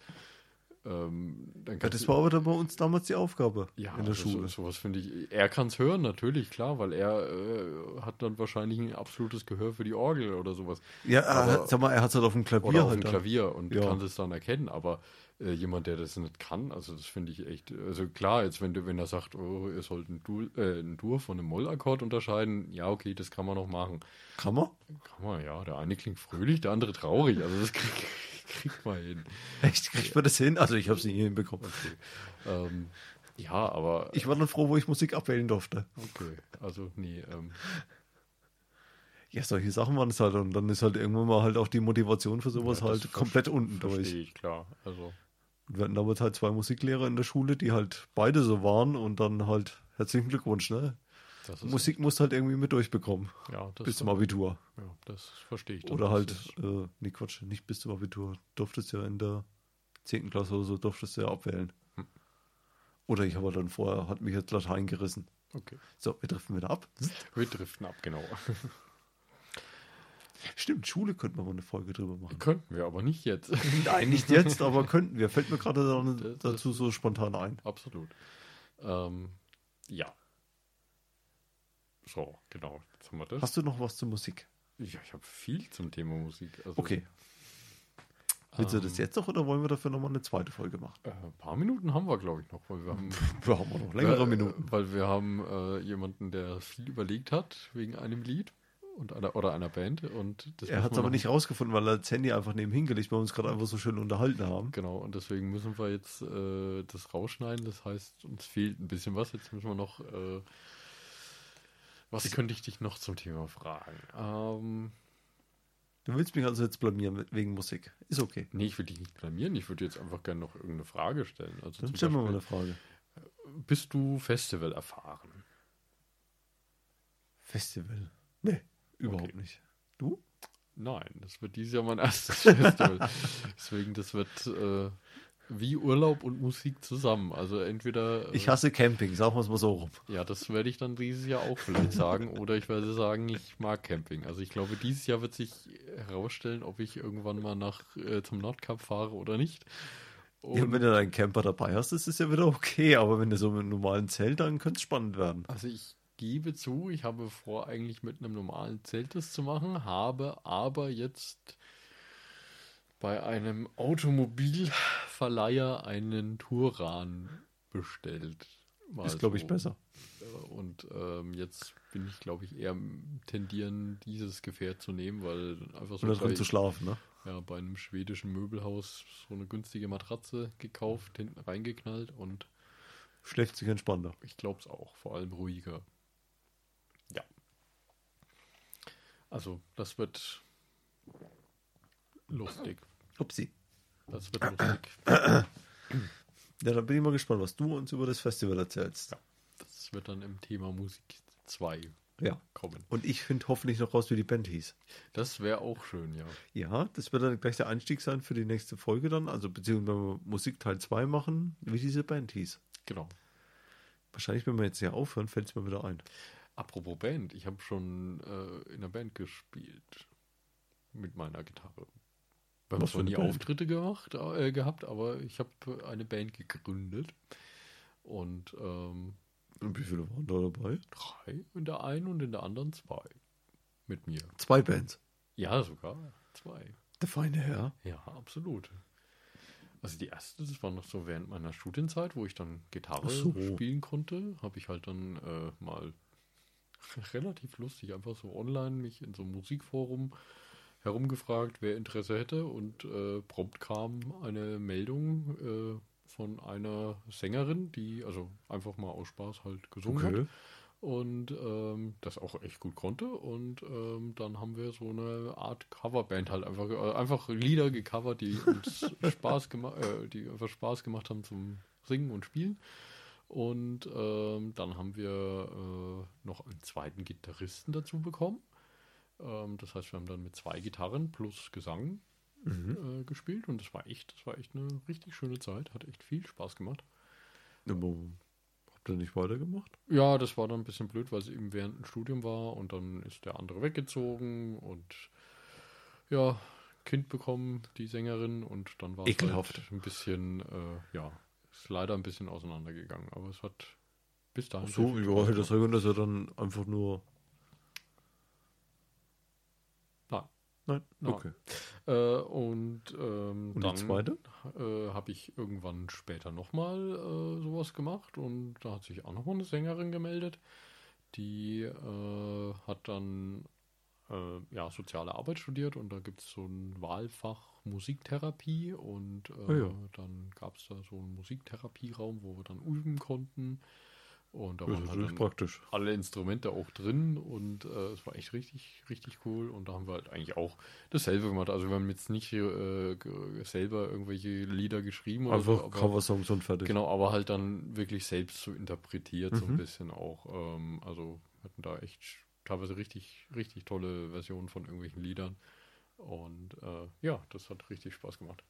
Ähm, Ja, das war aber dann bei uns damals die Aufgabe ja, in der also Schule. So, sowas finde ich. Er kann es hören, natürlich, klar, weil er äh, hat dann wahrscheinlich ein absolutes Gehör für die Orgel oder sowas. Ja, er aber- hat, sag mal, er hat es halt auf dem Klavier Oder auf halt dem dann. Klavier und Ja. kann das dann erkennen. Aber äh, jemand, der das nicht kann, also das finde ich echt. Also klar, jetzt wenn du, wenn er sagt, oh, ihr sollt ein Dur, äh, ein Dur von einem Mollakkord unterscheiden, ja, okay, das kann man noch machen. Kann man? Kann man, ja. Der eine klingt fröhlich, der andere traurig. Also das krieg, kriegt man hin. Echt? Kriegt man das hin? Also ich habe es nie hinbekommen. Okay. Ähm, ja, aber. Ich war dann froh, wo ich Musik abwählen durfte. Okay, also nee. Ähm, Ja, solche Sachen waren es halt. Und dann ist halt irgendwann mal halt auch die Motivation für sowas ja, halt komplett unten durch. Ich, klar. Also. Wir hatten damals halt zwei Musiklehrer in der Schule, die halt beide so waren und dann halt herzlichen Glückwunsch, ne? Musik musst halt irgendwie mit durchbekommen. ja, bis zum Abitur. ja, das verstehe ich. Oder halt, äh, nee, Quatsch, nicht bis zum Abitur. Durftest ja in der 10. Klasse oder so, durftest du ja abwählen. Hm. Oder ich habe dann vorher, hat mich jetzt Latein gerissen. Okay. So, wir driften wieder ab. Wir driften ab, genau. Stimmt, Schule könnten wir mal eine Folge drüber machen. Könnten wir, aber nicht jetzt. Nein, nicht jetzt, aber könnten wir. Fällt mir gerade dazu so spontan ein. Absolut. Ähm, ja. So, genau. Jetzt haben wir das. Hast du noch was zur Musik? ja, ich habe viel zum Thema Musik. Also, Okay. Willst du ähm, das jetzt noch oder wollen wir dafür nochmal eine zweite Folge machen? Äh, ein paar Minuten haben wir, glaube ich, noch, weil wir haben Wir haben noch längere äh, Minuten. Weil wir haben äh, jemanden, der viel überlegt hat wegen einem Lied und einer, oder einer Band. Und Er hat es aber nicht rausgefunden, weil er das Handy einfach neben hingelegt, weil wir uns gerade einfach so schön unterhalten haben. Genau, und deswegen müssen wir jetzt äh, das rausschneiden. Das heißt, uns fehlt ein bisschen was. Jetzt müssen wir noch. Was könnte ich dich noch zum Thema fragen? Ähm, Du willst mich also jetzt blamieren wegen Musik. Ist okay. nee, ich will dich nicht blamieren. Ich würde jetzt einfach gerne noch irgendeine Frage stellen. Also Dann stellen wir mal eine Frage. bist du Festival erfahren? Festival. Nee, überhaupt Okay. nicht. Du? Nein, das wird dieses Jahr mein erstes Festival. Deswegen, das wird äh, wie Urlaub und Musik zusammen. Also entweder. Äh, Ich hasse Camping, sagen wir es mal so rum. Ja, das werde ich dann dieses Jahr auch vielleicht sagen. Oder ich werde sagen, ich mag Camping. Also ich glaube, dieses Jahr wird sich herausstellen, ob ich irgendwann mal nach äh, zum Nordkap fahre oder nicht. Ja, Und, wenn du deinen Camper dabei hast, ist es ja wieder okay, aber wenn du so mit einem normalen Zelt, dann könnte es spannend werden. also ich gebe zu, ich habe vor, eigentlich mit einem normalen Zelt das zu machen, habe aber jetzt bei einem Automobilverleiher einen Touran bestellt. Mal Ist, glaube ich, so. besser. Äh, Und ähm, jetzt bin ich, glaube ich, eher tendieren, dieses Gefährt zu nehmen, weil einfach so da drin bei, zu schlafen, ne? ja, bei einem schwedischen Möbelhaus so eine günstige Matratze gekauft, hinten reingeknallt und Schläft sich entspannter. ich glaube es auch, vor allem ruhiger. Ja. Also, das wird lustig. Upsi. Das wird lustig. Ja, da bin ich mal gespannt, was du uns über das Festival erzählst. Ja. Das wird dann im Thema Musik 2 Ja. kommen. Und ich finde hoffentlich noch raus, wie die Band hieß. Das wäre auch schön, ja. Ja, das wird dann gleich der Einstieg sein für die nächste Folge dann. Also, beziehungsweise wenn wir Musik Teil 2 machen, wie diese Band hieß. Genau. Wahrscheinlich, wenn wir jetzt hier aufhören, fällt es mir wieder ein. Apropos Band, ich habe schon äh, in einer Band gespielt. Mit meiner Gitarre. Wir haben Was für zwar nie Band? Auftritte gemacht, äh, gehabt, aber ich habe eine Band gegründet. Und ähm, Und wie viele waren da dabei? drei in der einen und in der anderen zwei. Mit mir. Zwei Bands. Ja, sogar zwei. Der feine Herr. Ja, absolut. Also die erste, das war noch so während meiner Studienzeit, wo ich dann Gitarre so. spielen konnte, habe ich halt dann äh, mal relativ lustig einfach so online mich in so einem Musikforum herumgefragt, wer Interesse hätte und äh, prompt kam eine Meldung äh, von einer Sängerin, die also einfach mal aus Spaß halt gesungen hat Okay. und ähm, das auch echt gut konnte. Und ähm, dann haben wir so eine Art Coverband halt einfach, äh, einfach Lieder gecovert, die uns Spaß gemacht, äh, die einfach Spaß gemacht haben zum Singen und Spielen. Und ähm, dann haben wir äh, noch einen zweiten Gitarristen dazu bekommen. Ähm, das heißt, wir haben dann mit zwei Gitarren plus Gesang Mhm. äh, gespielt und das war echt, das war echt eine richtig schöne Zeit, hat echt viel Spaß gemacht. Aber habt ihr nicht weitergemacht? Ja, das war dann ein bisschen blöd, weil es eben während dem Studium war und dann ist der andere weggezogen und ja, Kind bekommen, die Sängerin, und dann war es halt ein bisschen, äh, ja, ist leider ein bisschen auseinandergegangen, aber es hat bis dahin. Ach so, war das sagen, dass er dann einfach nur. Nein. Nein? Okay. Äh, und ähm, Und dann äh, habe ich irgendwann später nochmal äh, sowas gemacht und da hat sich auch nochmal eine Sängerin gemeldet. Die äh, hat dann äh, ja, soziale Arbeit studiert und da gibt es so ein Wahlfach Musiktherapie und Ah ja. dann gab es da so einen Musiktherapieraum, wo wir dann üben konnten. Und da waren halt praktisch. alle Instrumente auch drin und äh, es war echt richtig, richtig cool. Und da haben wir halt eigentlich auch dasselbe gemacht. Also wir haben jetzt nicht äh, selber irgendwelche Lieder geschrieben oder Einfach so, aber, Coversongs und fertig. Genau, aber halt dann wirklich selbst so interpretiert, so ein Mhm. bisschen auch. Ähm, also wir hatten da echt teilweise richtig, richtig tolle Versionen von irgendwelchen Liedern. Und äh, ja, das hat richtig Spaß gemacht.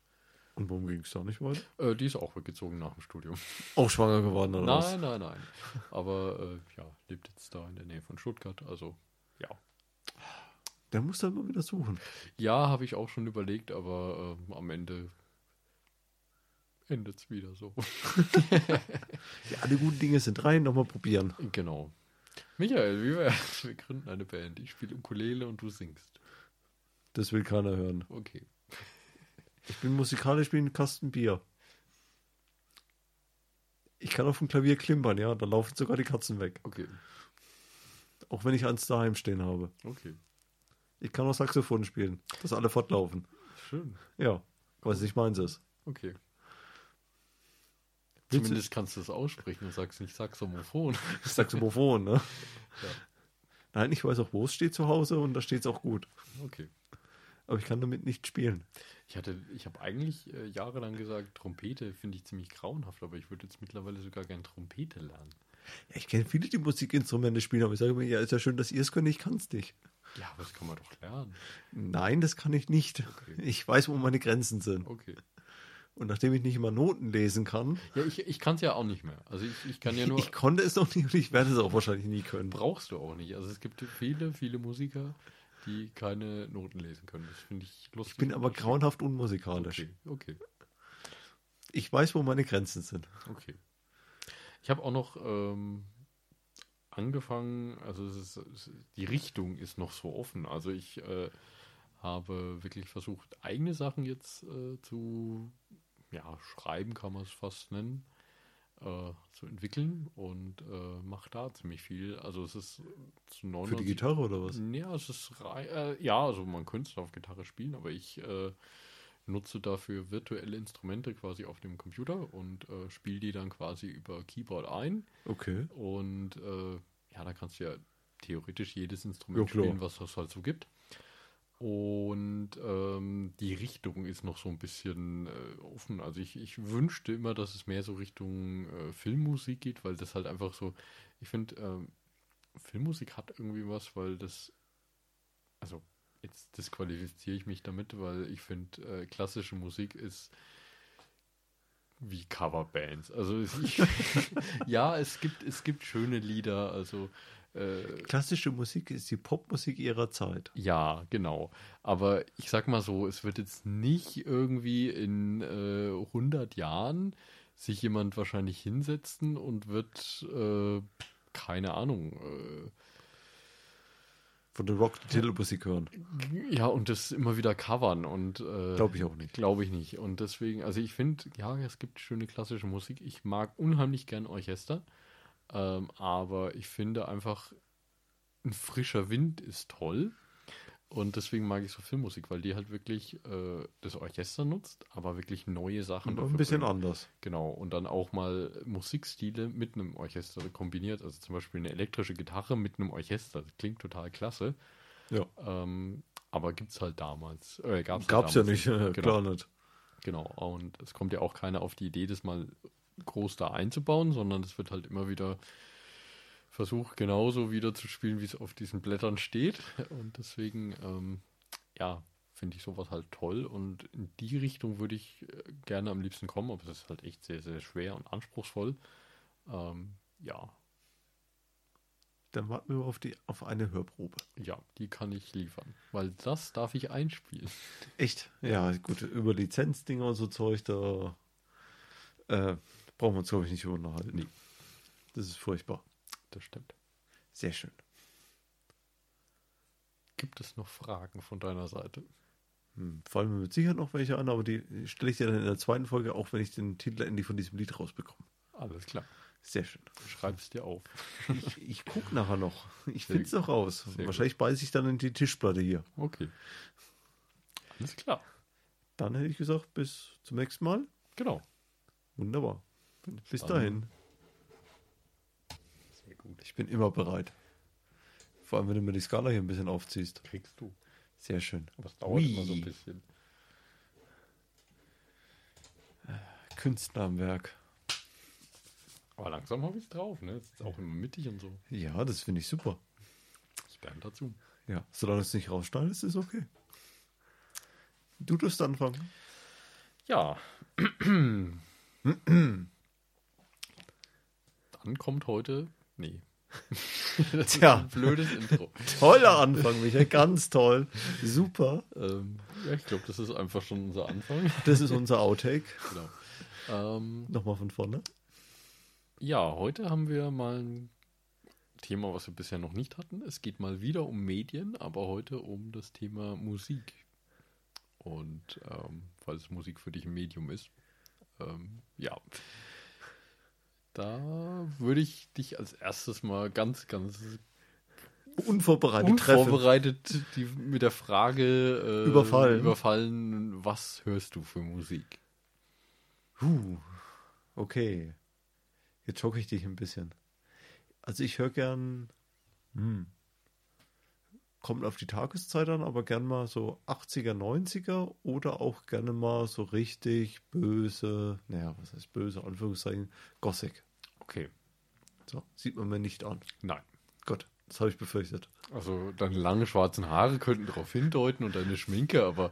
Und warum ging es da nicht weiter? Äh, die ist auch weggezogen nach dem Studium. Auch schwanger geworden oder was? Nein, nein, nein. Aber äh, ja, lebt jetzt da in der Nähe von Stuttgart. Also ja. Der muss dann mal wieder suchen. Ja, habe ich auch schon überlegt, aber ähm, am Ende endet es wieder so. Ja, alle guten Dinge sind rein, nochmal probieren. genau. Michael, wie wär's? Wir gründen eine Band. Ich spiele Ukulele und du singst. Das will keiner hören. Okay. Ich bin musikalisch wie ein Kasten Bier. Ich kann auf dem Klavier klimpern, ja, da laufen sogar die Katzen weg. Okay. Auch wenn ich eins daheim stehen habe. Okay. Ich kann auch Saxophon spielen, dass alle fortlaufen. Schön. Ja, was nicht meins ist. Okay. Willst du- Zumindest kannst du es aussprechen und sagst nicht Saxophon. Saxophon, ne? Ja. Nein, ich weiß auch, wo es steht zu Hause und da steht es auch gut. Okay. Aber ich kann damit nicht spielen. Ich hatte, ich habe eigentlich äh, jahrelang gesagt, Trompete finde ich ziemlich grauenhaft, aber ich würde jetzt mittlerweile sogar gern Trompete lernen. Ja, ich kenne viele, die Musikinstrumente spielen, aber ich sage mir, ja, ist ja schön, dass ihr es könnt, ich kann es nicht. Ja, aber das kann man doch lernen. Nein, das kann ich nicht. Okay. Ich weiß, wo meine Grenzen sind. Okay. Und nachdem ich nicht immer Noten lesen kann, Ja, ich, ich kann es ja auch nicht mehr. Also ich, ich kann ja nur. ich konnte es noch nicht und ich werde es auch wahrscheinlich nie können. brauchst du auch nicht. Also es gibt viele, viele Musiker, die keine Noten lesen können. Das finde ich lustig. Ich bin aber grauenhaft unmusikalisch. Okay, okay, Ich weiß, wo meine Grenzen sind. okay. Ich habe auch noch ähm, angefangen, also ist, die Richtung ist noch so offen. Also ich äh, habe wirklich versucht, eigene Sachen jetzt äh, zu ja, schreiben, kann man es fast nennen. Äh, zu entwickeln und äh, mache da ziemlich viel. Also es ist zu 99... Für die Gitarre oder was? Ja, es ist äh, ja, also man könnte es auf Gitarre spielen, aber ich äh, nutze dafür virtuelle Instrumente quasi auf dem Computer und äh, spiele die dann quasi über Keyboard ein. Okay. Und ja, da kannst du ja theoretisch jedes Instrument klar. spielen, was es halt so gibt. Und ähm, die Richtung ist noch so ein bisschen äh, offen. Also ich, ich wünschte immer, dass es mehr so Richtung äh, Filmmusik geht, weil das halt einfach so, ich finde, ähm, Filmmusik hat irgendwie was, weil das, also jetzt disqualifiziere ich mich damit, weil ich finde, äh, klassische Musik ist wie Coverbands. Also ich, ja, es gibt, es gibt schöne Lieder, also äh, Klassische Musik ist die Popmusik ihrer Zeit. ja, genau. Aber ich sag mal so, es wird jetzt nicht irgendwie in äh, 100 Jahren sich jemand wahrscheinlich hinsetzen und wird, äh, keine Ahnung, äh, Von der Rock Titelmusik hören. ja, und das immer wieder covern und äh, Glaube ich auch nicht. Glaube ich nicht. Und deswegen, also ich finde, ja, es gibt schöne klassische Musik. Ich mag unheimlich gern Orchester. Ähm, aber ich finde einfach, ein frischer Wind ist toll. Und deswegen mag ich so Filmmusik, weil die halt wirklich äh, das Orchester nutzt, aber wirklich neue Sachen. Und ein bisschen bringt. anders. Genau, und dann auch mal Musikstile mit einem Orchester kombiniert. Also zum Beispiel eine elektrische Gitarre mit einem Orchester. Das klingt total klasse. Ja. Ähm, aber gibt es halt damals. Äh, gab's Gab's ja damals nicht, äh, klar nicht. Genau, und es kommt ja auch keiner auf die Idee, das mal groß da einzubauen, sondern es wird halt immer wieder versucht, genauso wieder zu spielen, wie es auf diesen Blättern steht. Und deswegen, ähm, ja, finde ich sowas halt toll. Und in die Richtung würde ich äh, gerne am liebsten kommen, aber es ist halt echt sehr, sehr schwer und anspruchsvoll. Ähm, ja, Dann warten wir auf, die, auf eine Hörprobe. ja, die kann ich liefern. Weil das darf ich einspielen. Echt? Ja, gut, über Lizenzdinger und so Zeug, da äh, brauchen wir uns, glaube ich, nicht unterhalten. Nee. Das ist furchtbar. Das stimmt. Sehr schön. Gibt es noch Fragen von deiner Seite? Hm, fallen mir mit Sicherheit noch welche an, aber die stelle ich dir dann in der zweiten Folge, auch wenn ich den Titel endlich von diesem Lied rausbekomme. Alles klar. Sehr schön. Schreib es dir auf. Ich, ich gucke nachher noch. Ich finde es noch raus. Wahrscheinlich beiße ich dann in die Tischplatte hier. Okay. Alles klar. Dann hätte ich gesagt, bis zum nächsten Mal. Genau. Wunderbar. Bis dahin. Sehr gut. Ich bin immer bereit. Vor allem, wenn du mir die Skala hier ein bisschen aufziehst. Kriegst du. Sehr schön. Aber es dauert Ui. immer so ein bisschen. Künstler am Werk. Aber langsam habe ich es drauf, ne? Es ist auch immer mittig und so. Ja, das finde ich super. Ich lerne dazu. Ja, solange es nicht rausschneidest, ist okay. Du darfst anfangen. Ja. Kommt heute. Nee. Das Tja. ein blödes Intro. Toller Anfang, Michael. Ganz toll. Super. ähm, ja, ich glaube, das ist einfach schon unser Anfang. Das ist unser Outtake. Genau. Ähm, Nochmal von vorne. ja, heute haben wir mal ein Thema, was wir bisher noch nicht hatten. Es geht mal wieder um Medien, aber heute um das Thema Musik. Und ähm, falls Musik für dich ein Medium ist, ähm, ja. Da würde ich dich als erstes mal ganz, ganz Unvorbereitet treffen. unvorbereitet die, mit der Frage äh, Überfallen. überfallen, was hörst du für Musik? Huh. Okay. Jetzt schocke ich dich ein bisschen. Also ich höre gern, hm, kommt auf die Tageszeit an, aber gern mal so 80er, 90er oder auch gerne mal so richtig böse, naja, was heißt böse, Anführungszeichen, Gothic. Okay, So, sieht man mir nicht an. nein. Gott, das habe ich befürchtet. Also deine langen schwarzen Haare könnten darauf hindeuten und deine Schminke, aber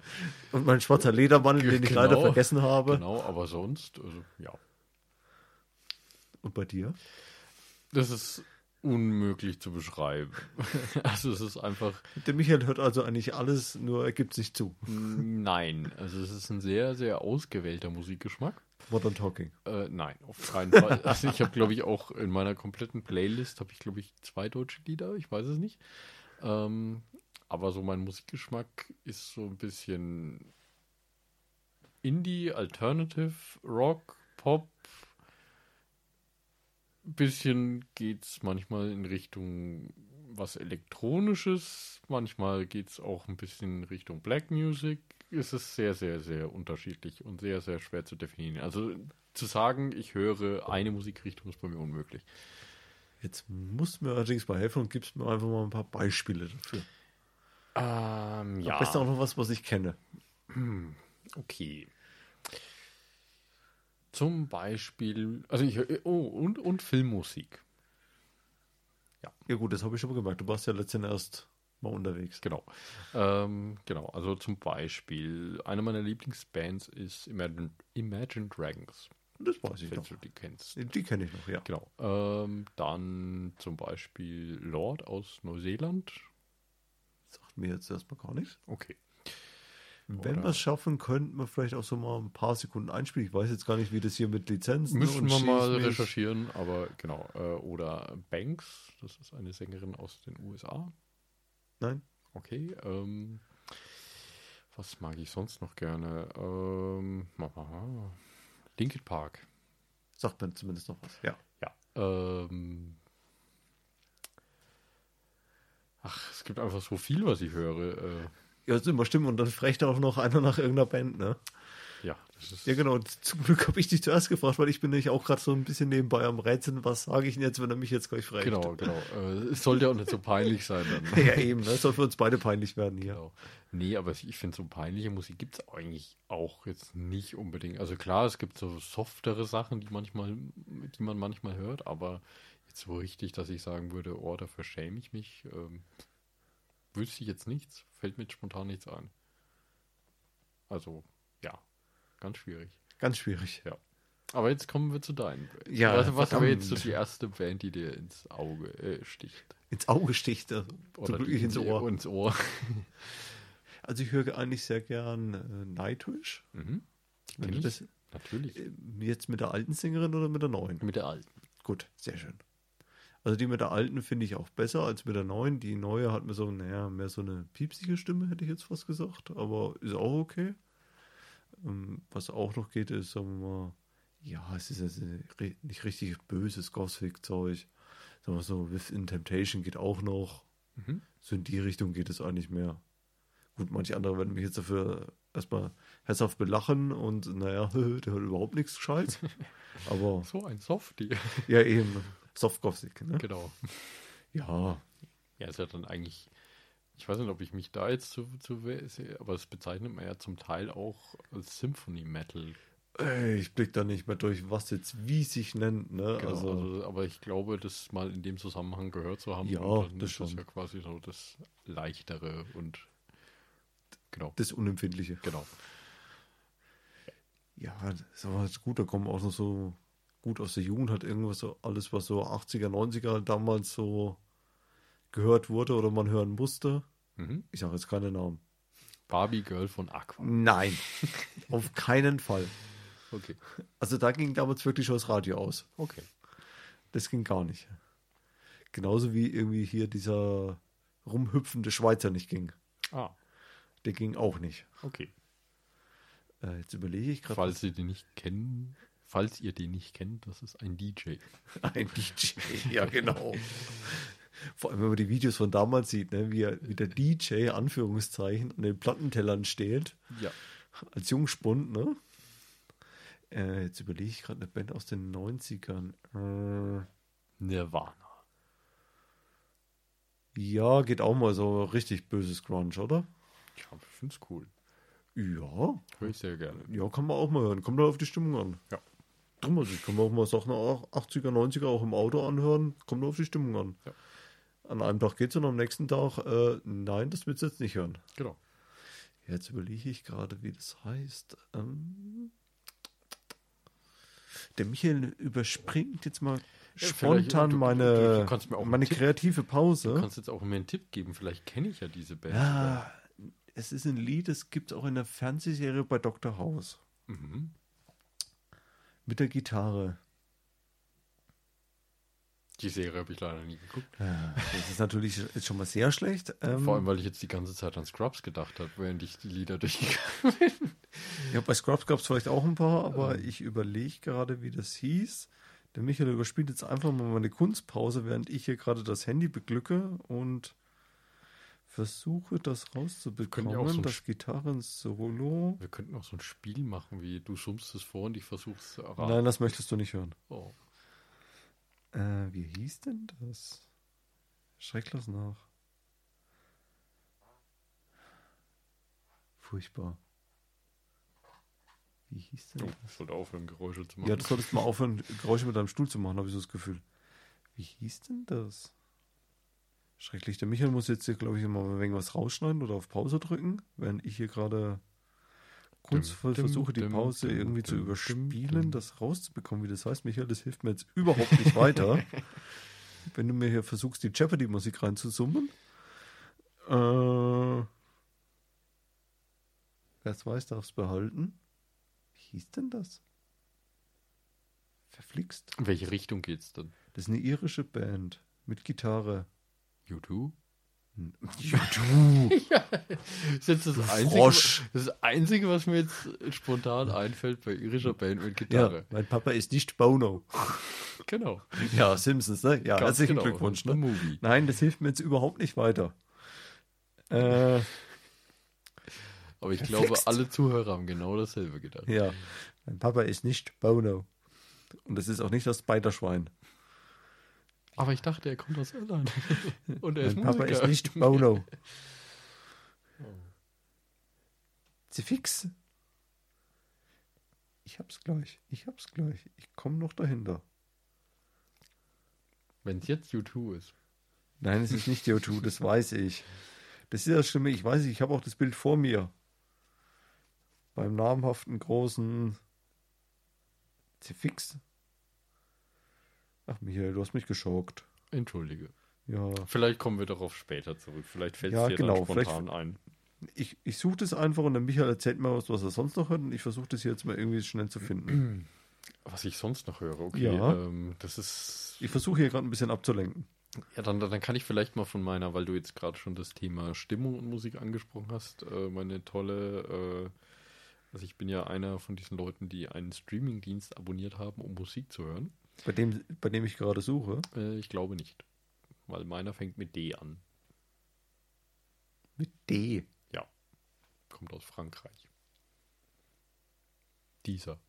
Und mein schwarzer Ledermantel, den ich Genau. leider vergessen habe. genau, aber sonst, also ja. Und bei dir? Das ist unmöglich zu beschreiben. also es ist einfach, Der Michael hört also eigentlich alles, nur er gibt sich zu. nein. Also es ist ein sehr, sehr ausgewählter Musikgeschmack. Modern Talking. Äh, nein, auf keinen Fall. Also ich habe, glaube ich, auch in meiner kompletten Playlist habe ich, glaube ich, zwei deutsche Lieder. Ich weiß es nicht. Ähm, aber so mein Musikgeschmack ist so ein bisschen Indie, Alternative, Rock, Pop, bisschen geht es manchmal in Richtung was Elektronisches, manchmal geht es auch ein bisschen in Richtung Black Music. Es ist sehr, sehr, sehr unterschiedlich und sehr, sehr schwer zu definieren. Also zu sagen, ich höre eine Musikrichtung ist bei mir unmöglich. Jetzt musst du mir allerdings mal helfen und gibst mir einfach mal ein paar Beispiele dafür. Ähm, ja. Am besten auch noch was, was ich kenne. Okay. Zum Beispiel, also ich, oh, und, und Filmmusik. Ja gut, das habe ich schon mal gemerkt. Du warst ja letztens erst mal unterwegs. Genau. Ähm, genau, also zum Beispiel, eine meiner Lieblingsbands ist Imagine, Imagine Dragons. Das weiß ich Wenn noch. du die kennst. Die kenne ich noch, ja. Genau. Ähm, dann zum Beispiel Lord aus Neuseeland. Sagt mir jetzt erstmal gar nichts. Okay. Wenn wir es schaffen, könnten wir vielleicht auch so mal ein paar Sekunden einspielen. Ich weiß jetzt gar nicht, wie das hier mit Lizenzen Müssen wir mal recherchieren, aber genau. Äh, oder Banks, das ist eine Sängerin aus den USA. Nein? Okay. Ähm, was mag ich sonst noch gerne? Ähm. Linkin Park. Sagt mir zumindest noch was. Ja. Ja. Ähm, ach, es gibt einfach so viel, was ich höre. Äh, Ja, das ist immer stimmt. Und dann fragt auch noch einer nach irgendeiner Band, ne? Ja. Ja, genau. Zum Glück habe ich dich zuerst gefragt, weil ich bin nämlich auch gerade so ein bisschen nebenbei am Rätseln. Was sage ich denn jetzt, wenn er mich jetzt gleich fragt? Genau, genau. Äh, es sollte auch nicht so peinlich sein dann. Ja, eben. Ne? Soll für uns beide peinlich werden hier. Genau. Nee, aber ich finde, so peinliche Musik gibt es eigentlich auch jetzt nicht unbedingt. Also klar, es gibt so softere Sachen, die manchmal, die man manchmal hört, aber jetzt so richtig, dass ich sagen würde, oh, dafür schäme ich mich, ähm, wüsste ich jetzt nichts, fällt mir spontan nichts ein. Also, ja, ganz schwierig. Ganz schwierig. Ja. Aber jetzt kommen wir zu deinen. Ja, was, was wäre jetzt so die erste Band, die dir ins Auge äh, sticht? Ins Auge sticht er. Oder Zum ins Ohr. Ins Ohr. Also ich höre eigentlich sehr gern äh, Nightwish. Mhm. Wenn du das, Natürlich. äh, jetzt mit der alten Sängerin oder mit der neuen? Mit der alten. Gut, sehr schön. Also die mit der alten finde ich auch besser als mit der neuen. Die neue hat mir so, naja, mehr so eine piepsige Stimme, hätte ich jetzt fast gesagt. Aber ist auch okay. Ähm, was auch noch geht, ist, sagen wir mal, ja, es ist jetzt nicht richtig böses Gothic-Zeug. Sagen wir so, Within Temptation geht auch noch. Mhm. So in die Richtung geht es eigentlich mehr. Gut, manche andere werden mich jetzt dafür erstmal herzhaft belachen und naja, der hört überhaupt nichts Gescheites. Aber So ein Softie. ja, eben. Soft Gothic, ne? genau. Ja, Ja, ist ja dann eigentlich, ich weiß nicht, ob ich mich da jetzt zu, zu sehe, aber es bezeichnet man ja zum Teil auch als Symphony Metal. ey, ich blick da nicht mehr durch, was jetzt wie sich nennt, ne? Genau, also, also, aber ich glaube, das mal in dem Zusammenhang gehört zu haben. Ja, das ist das schon. ja quasi so das Leichtere und genau, das Unempfindliche. genau. Ja, das ist aber jetzt gut, da kommen auch noch so gut aus der Jugend, hat irgendwas so, alles, was so 80er, 90er damals so gehört wurde oder man hören musste. Mhm. Ich sage jetzt keine Namen. Barbie Girl von Aqua. Nein, auf keinen Fall. Okay, Also da ging damals wirklich schon das Radio aus. okay. Das ging gar nicht. Genauso wie irgendwie hier dieser rumhüpfende Schweizer nicht ging. Ah, Der ging auch nicht. okay. Äh, jetzt überlege ich gerade. Falls ihr den nicht kennen, falls ihr den nicht kennt, das ist ein DJ. Ein DJ, ja genau. Vor allem, wenn man die Videos von damals sieht, ne, wie, er, wie der DJ, Anführungszeichen, an den Plattentellern steht, Ja. als Jungspund, ne? Äh, jetzt überlege ich gerade eine Band aus den 90ern. Äh, Nirvana. ja, geht auch mal so richtig böses Grunge, oder? Ja, ich finde es cool. Ja, Höre ich sehr gerne. ja, kann man auch mal hören. Kommt da auf die Stimmung an. Ja. Drum, also ich kann mir auch mal Sachen auch 80er, 90er auch im Auto anhören. Kommt auf die Stimmung an. Ja. An einem Tag geht's und am nächsten Tag, äh, nein, das willst du jetzt nicht hören. Genau. Jetzt überlege ich gerade, wie das heißt. Ähm, der Michael überspringt jetzt mal vielleicht- spontan du- du- meine, du einen meine Tipp- kreative Du Pause. kannst jetzt auch mir einen Tipp geben. Vielleicht kenne ich ja diese Band. Ja, es ist ein Lied, das gibt es auch in der Fernsehserie bei Dr. House. Mhm. Mit der Gitarre. Die Serie habe ich leider nie geguckt. Ja, das ist natürlich jetzt schon mal sehr schlecht. Ähm, Vor allem, weil ich jetzt die ganze Zeit an Scrubs gedacht habe, während ich die Lieder durchgegangen bin. ja, bei Scrubs gab es vielleicht auch ein paar, aber ich überlege gerade, wie das hieß. Der Michael überspielt jetzt einfach mal meine Kunstpause, während ich hier gerade das Handy beglücke und versuche das rauszubekommen. so das Gitarren-Solo. Wir könnten auch so ein Spiel machen, wie du summst es vor und ich versuch's zu erraten. Nein, das möchtest du nicht hören. Oh. Äh, wie hieß denn das? Schreck das nach. Furchtbar. Wie hieß denn Oh, das? ich sollte aufhören, Geräusche zu machen. Ja, du solltest mal aufhören, Geräusche mit deinem Stuhl zu machen, habe ich so das Gefühl. Wie hieß denn das? Schrecklich. Der Michael muss jetzt hier, glaube ich, mal irgendwas rausschneiden oder auf Pause drücken, während ich hier gerade kunstvoll versuche, die Pause irgendwie zu überspielen, das rauszubekommen, wie das heißt. Michael, das hilft mir jetzt überhaupt nicht weiter. Wenn du mir hier versuchst, die Jeopardy-Musik reinzusummen. Äh, wer es weiß, darf es behalten. Wie hieß denn das? Verflixt. In welche Richtung geht's denn? Das ist eine irische Band mit Gitarre. U2? YouTube. Das ist das einzige, Frosch. das, ist das einzige, was mir jetzt spontan einfällt bei irischer Band mit Ja, Gitarre. mein Papa ist nicht Bono. Genau. Ja, Simpsons, ne? Ja, Ganz herzlichen genau. Glückwunsch. Ne? Movie. Nein, das hilft mir jetzt überhaupt nicht weiter. Äh, Aber ich glaube, alle Zuhörer haben genau dasselbe gedacht. ja, mein Papa ist nicht Bono. Und das ist auch nicht das Spiderschwein. Aber ich dachte, er kommt aus Irland. Und er ist mein Papa Musiker. ist nicht Bono. Sie fix. Ich hab's gleich. Ich hab's gleich. Ich komme noch dahinter. Wenn es jetzt U2 ist. Nein, es ist nicht O2, das weiß ich. Das ist das Schlimme, ich weiß, ich habe auch das Bild vor mir. Beim namhaften großen Zifix. Ach, Michael, du hast mich geschockt. Entschuldige. Ja, Vielleicht kommen wir darauf später zurück. Vielleicht fällt es Ja, dir genau, dann spontan ein. ich, ich suche das einfach und der Michael erzählt mir was, was er sonst noch hört und ich versuche das jetzt mal irgendwie schnell zu finden. Was ich sonst noch höre, okay. Ja. Ähm, das ist. Ich versuche hier gerade ein bisschen abzulenken. Ja, dann, dann kann ich vielleicht mal von meiner, weil du jetzt gerade schon das Thema Stimmung und Musik angesprochen hast, äh, meine tolle. Äh, also, ich bin ja einer von diesen Leuten, die einen Streamingdienst abonniert haben, um Musik zu hören. Bei dem, bei dem ich gerade suche. Äh, ich glaube nicht. Weil meiner fängt mit D an. Mit D. Kommt aus Frankreich. Dieser.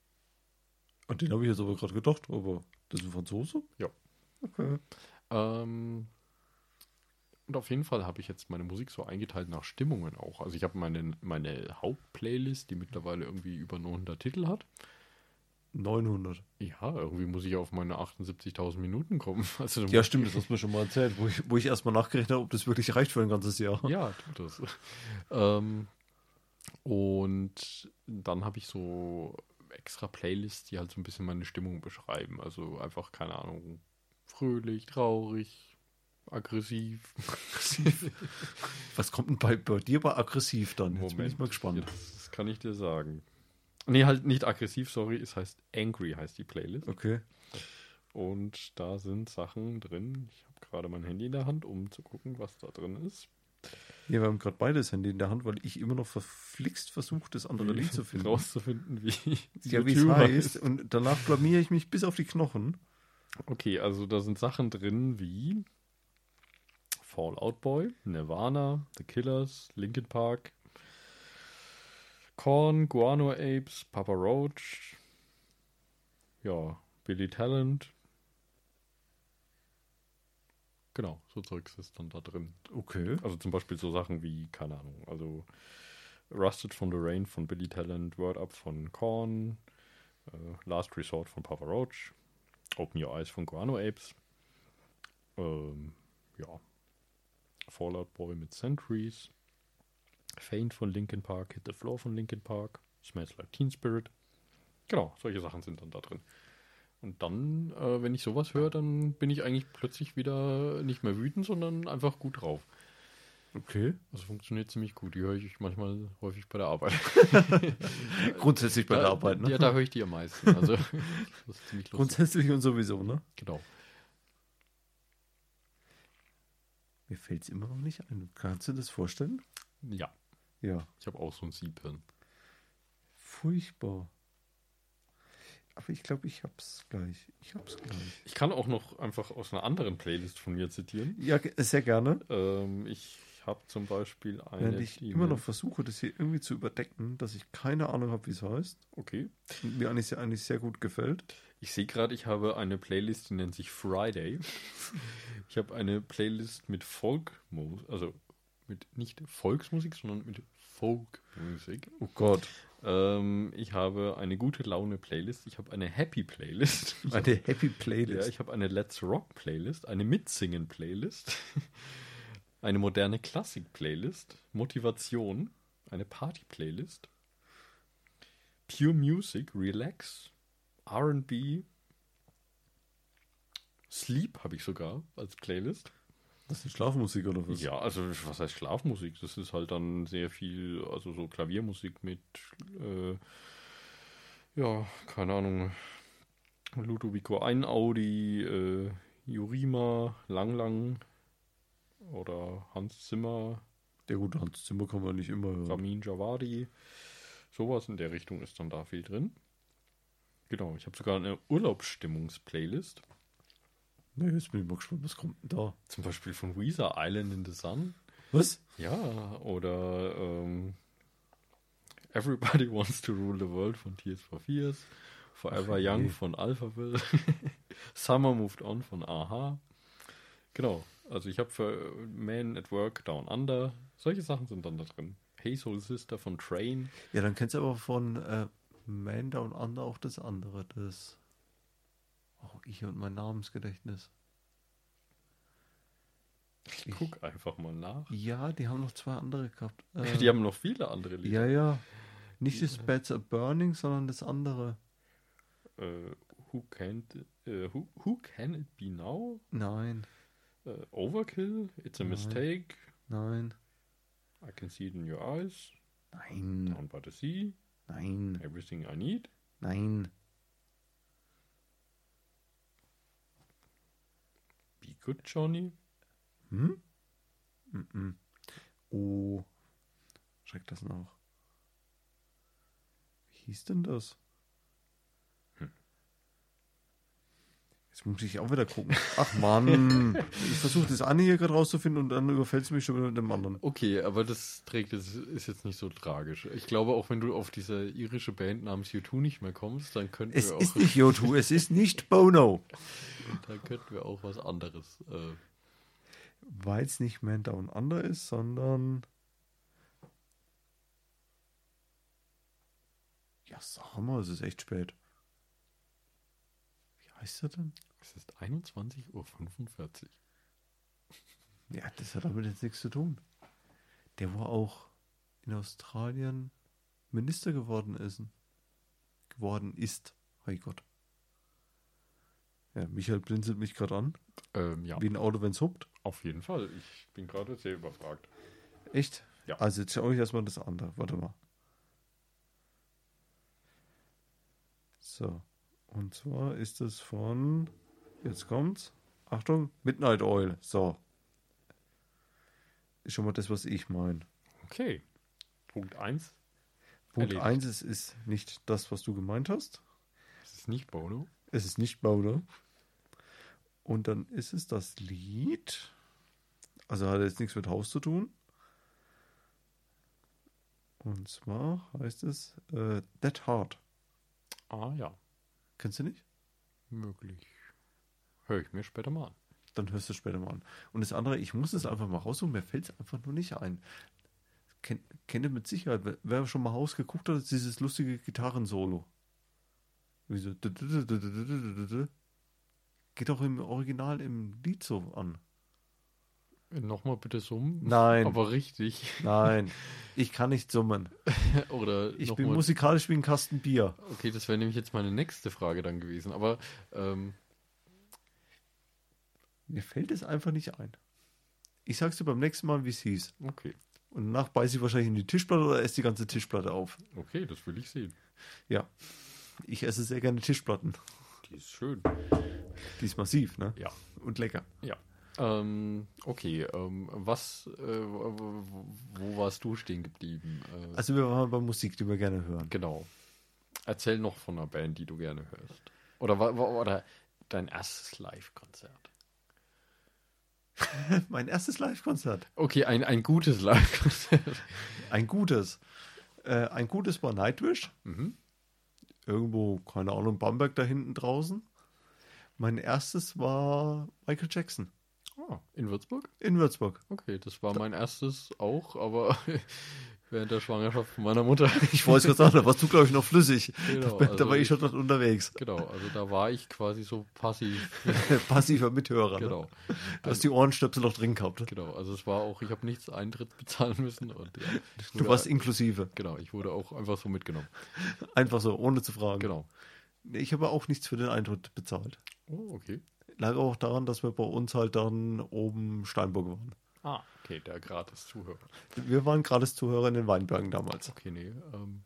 Und den habe ich jetzt aber gerade gedacht, aber das ist ein Franzose? Ja. Okay. Ähm, und auf jeden Fall habe ich jetzt meine Musik so eingeteilt nach Stimmungen auch. Also ich habe meine, meine Hauptplaylist, die mittlerweile irgendwie über 900 Titel hat. 900. Ja, irgendwie muss ich auf meine 78.000 Minuten kommen. Also, Ja, stimmt, das hast du mir schon mal erzählt, wo ich, wo ich erstmal nachgerechnet habe, ob das wirklich reicht für ein ganzes Jahr. Ja, tut das. ähm, und dann habe ich so extra Playlists, die halt so ein bisschen meine Stimmung beschreiben. Also einfach, keine Ahnung, fröhlich, traurig, aggressiv. Was kommt denn bei, bei dir bei aggressiv dann? Jetzt bin ich mal gespannt. das kann ich dir sagen. Nee, halt nicht aggressiv, sorry. Es heißt Angry, heißt die Playlist. Okay. Und da sind Sachen drin. Ich habe gerade mein Handy in der Hand, um zu gucken, was da drin ist. Ja, wir haben gerade beides Handy in der Hand, weil ich immer noch verflixt versuche, das andere Lied zu finden. Rauszufinden, wie Ja, wie es heißt. Und danach blamiere ich mich bis auf die Knochen. Okay, also da sind Sachen drin wie Fallout Boy, Nirvana, The Killers, Linkin Park, Korn, Guano Apes, Papa Roach, ja, Billy Talent. Genau, so Zeugs ist dann da drin. Okay. Also zum Beispiel so Sachen wie, keine Ahnung, also Rusted from the Rain von Billy Talent, Word Up von Korn, äh, Last Resort von Papa Roach, Open Your Eyes von Guano Apes, ähm, ja, Fallout Boy mit Centuries, Faint von Linkin Park, Hit the Floor von Linkin Park, Smells Like Teen Spirit. Genau, solche Sachen sind dann da drin. Und dann, äh, wenn ich sowas höre, dann bin ich eigentlich plötzlich wieder nicht mehr wütend, sondern einfach gut drauf. Okay. Das funktioniert ziemlich gut. Die höre ich manchmal häufig bei der Arbeit. Grundsätzlich bei der Arbeit, ne? Ja, da höre ich die am meisten. Also, das ist ziemlich lustig. Grundsätzlich und sowieso, ne? Genau. Mir fällt es immer noch nicht ein. Kannst du das vorstellen? Ja, Ja. ich habe auch so ein Siebhirn. Furchtbar. Aber ich glaube, ich hab's gleich. Ich hab's gleich. Ich kann auch noch einfach aus einer anderen Playlist von mir zitieren. Ja, sehr gerne. Ähm, ich habe zum Beispiel eine. Während ich immer noch versuche, das hier irgendwie zu überdecken, dass ich keine Ahnung habe, wie es heißt. Okay. Und mir eigentlich, sehr- eigentlich sehr gut gefällt. Ich sehe gerade, ich habe eine Playlist, die nennt sich Friday. Ich habe eine Playlist mit Folkmusik, also mit nicht Volksmusik, sondern mit Folkmusik. Oh Gott. Ähm, ich habe eine gute Laune Playlist. Ich habe eine Happy Playlist. Ich Eine hab, Happy ja, Playlist. ich habe eine Let's Rock Playlist, eine Mitsingen Playlist, eine moderne Klassik Playlist, Motivation, eine Party Playlist, Pure Music, Relax, R&B, Sleep habe ich sogar als Playlist. Das ist Schlafmusik oder was? Ja, also was heißt Schlafmusik? Das ist halt dann sehr viel, also so Klaviermusik mit, äh, ja, keine Ahnung, Ludovico Einaudi, äh, Jurima, Lang Lang oder Hans Zimmer, Der gute Hans Zimmer kann man nicht immer hören. Ramin Javadi. Sowas in der Richtung ist dann da viel drin. Genau, ich habe sogar eine Urlaubsstimmungs-Playlist. Nee, jetzt bin ich mal gespannt, was kommt denn da? Zum Beispiel von Weezer Island in the Sun. Was? Ja, oder ähm, Everybody Wants to Rule the World von Tears for Fears, Forever Ach, Young von Alphaville, Summer Moved On von Aha. Genau, also ich habe für Man at Work Down Under, solche Sachen sind dann da drin. Hey Soul Sister von Train. Ja, dann kennst du aber von äh, Man Down Under auch das andere, das. Oh, ich und mein Namensgedächtnis. Ich guck einfach mal nach. Ja, die haben noch zwei andere gehabt. Äh, Die haben noch viele andere Lieder. ja, ja. Nicht das Beds Are Burning, sondern das andere. Äh, who, can't, äh, who, who Can It Be Now? Nein, Äh, Overkill? It's a Nein. Mistake? nein, I Can See It in Your Eyes? nein, Down by the Sea? nein, Everything I Need? nein. Be Good Johnny? Hm? Mhm. Oh, schreckt das noch. Wie hieß denn das? Jetzt muss ich auch wieder gucken. Ach Mann. ich versuche das eine hier gerade rauszufinden und dann überfällt es mich schon wieder mit dem anderen. Okay, aber das trägt jetzt, ist jetzt nicht so tragisch. Ich glaube, auch wenn du auf diese irische Band namens U2 nicht mehr kommst, dann könnten, Es wir, ist auch, nicht Yotu, es ist nicht Bono. dann könnten wir auch was anderes. Äh, Weil es nicht Man Down Under ist, sondern. Ja, sag mal, es ist echt spät. Wie heißt er denn? es ist 21.45 Uhr. Ja, das hat damit jetzt nichts zu tun. Der war auch in Australien Minister geworden ist. Geworden ist. Hey Gott. Ja, Michael blinzelt mich gerade an. Ähm, ja, Wie ein Auto, wenn es huppt. auf jeden Fall. Ich bin gerade sehr überfragt. Echt? Ja. Also jetzt schaue ich erstmal das andere. Warte mal. So. Und zwar ist es von. Jetzt kommt's. Achtung, Midnight Oil. So. Ist schon mal das, was ich meine. Okay. Punkt 1. Punkt Erledigt. 1 ist, ist nicht das, was du gemeint hast. Es ist nicht Bono. Es ist nicht Bowler. Und dann ist es das Lied. Also hat jetzt nichts mit Haus zu tun. Und zwar heißt es äh, That Heart. Ah ja, Kennst du nicht? möglich. Höre ich mir später mal an. Dann hörst du später mal an. Und das andere, ich muss es einfach mal raussuchen, mir fällt es einfach nur nicht ein. Ken, kennt ihr mit Sicherheit, wer, schon mal Haus geguckt hat, ist dieses lustige Gitarrensolo. Wie so. Geht auch im Original im Lied so an. Nochmal bitte summen. Nein. Aber richtig. Nein, ich kann nicht summen. Oder Ich bin mal- musikalisch wie ein Kasten Bier. Okay, das wäre nämlich jetzt meine nächste Frage dann gewesen. Aber ähm, Mir fällt es einfach nicht ein. Ich sag's dir beim nächsten Mal, wie es hieß. okay. Und danach beiße ich wahrscheinlich in die Tischplatte oder esse die ganze Tischplatte auf. Okay, das will ich sehen. Ja. Ich esse sehr gerne Tischplatten. Die ist schön. Die ist massiv, ne? Ja. Und lecker. Ja. Ähm, okay, ähm, was, äh, wo, warst du stehen geblieben? Äh, Also wir waren bei Musik, die wir gerne hören. genau. Erzähl noch von einer Band, die du gerne hörst. Oder, oder dein erstes Live-Konzert. mein erstes Live-Konzert. Okay, ein, ein gutes Live-Konzert. Ein gutes. Äh, ein gutes war Nightwish. Mhm. Irgendwo, keine Ahnung, Bamberg da hinten draußen. Mein erstes war Michael Jackson Ah, in Würzburg? in Würzburg. Okay, das war mein erstes auch, aber während der Schwangerschaft von meiner Mutter. Ich wollte gerade sagen, da warst du, glaube ich, noch flüssig. Genau, da, also war ich schon dort unterwegs. Genau, also da war ich quasi so passiv. Passiver Mithörer. Ne? Genau. Du hast die Ohrenstöpsel noch drin gehabt. Genau, also es war auch, ich habe nichts Eintritt bezahlen müssen und ja, Du warst inklusive. genau, ich wurde auch einfach so mitgenommen. Einfach so, ohne zu fragen. Genau. Ich habe auch nichts für den Eintritt bezahlt. Oh, okay. Lag auch daran, dass wir bei uns halt dann oben Steinburg waren. Ah, okay, der gratis Zuhörer. Wir waren gerade Zuhörer in den Weinbergen damals. Okay, nee, ähm,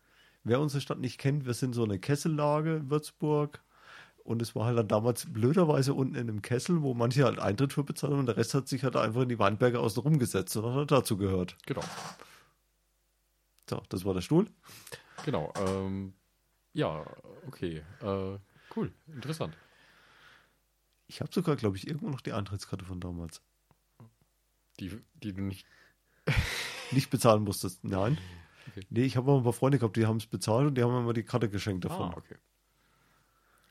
Wer unsere Stadt nicht kennt, wir sind so eine Kessellage in Würzburg. Und es war halt dann damals blöderweise unten in einem Kessel, wo manche halt Eintritt für bezahlen und der Rest hat sich halt einfach in die Weinberge außen rumgesetzt und hat halt dazu gehört. genau. So, das war der Stuhl. Genau, ähm, ja, okay, äh, cool, interessant. Ich habe sogar, glaube ich, irgendwo noch die Eintrittskarte von damals. Die, die du nicht, Nicht bezahlen musstest. Nein. Okay. Nee, ich habe aber ein paar Freunde gehabt, die haben es bezahlt und die haben mir mal die Karte geschenkt davon. Ah, okay.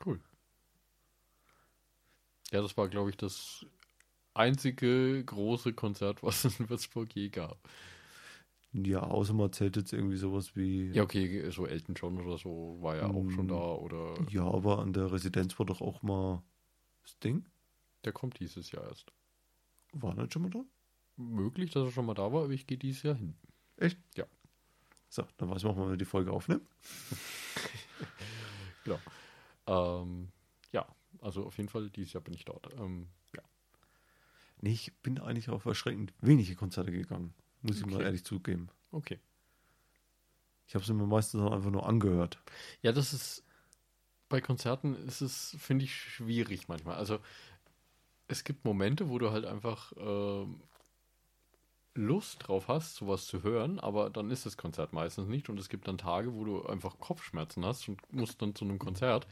Cool. Ja, das war, glaube ich, das einzige große Konzert, was es in Würzburg je gab. Ja, außer man zählt jetzt irgendwie sowas wie. Ja, okay, so Elton John oder so war ja auch schon Mm. da oder Ja, aber an der Residenz war doch auch mal das Ding. der kommt dieses Jahr erst. War nicht schon mal da? Möglich, dass er schon mal da war, aber ich gehe dieses Jahr hin. Echt? Ja. So, dann weiß man, wann wir die Folge aufnehmen. Genau. Ähm, ja, also auf jeden Fall, dieses Jahr bin ich dort. Ähm, ja. Nee, ich bin eigentlich auf erschreckend wenige Konzerte gegangen. Muss ich mal Okay. ehrlich zugeben. Okay. Ich habe es mir meistens einfach nur angehört. Ja, das ist bei Konzerten ist es, finde ich, schwierig manchmal. Also es gibt Momente, wo du halt einfach ähm, Lust drauf hast, sowas zu hören, aber dann ist das Konzert meistens nicht und es gibt dann Tage, wo du einfach Kopfschmerzen hast und musst dann zu einem Konzert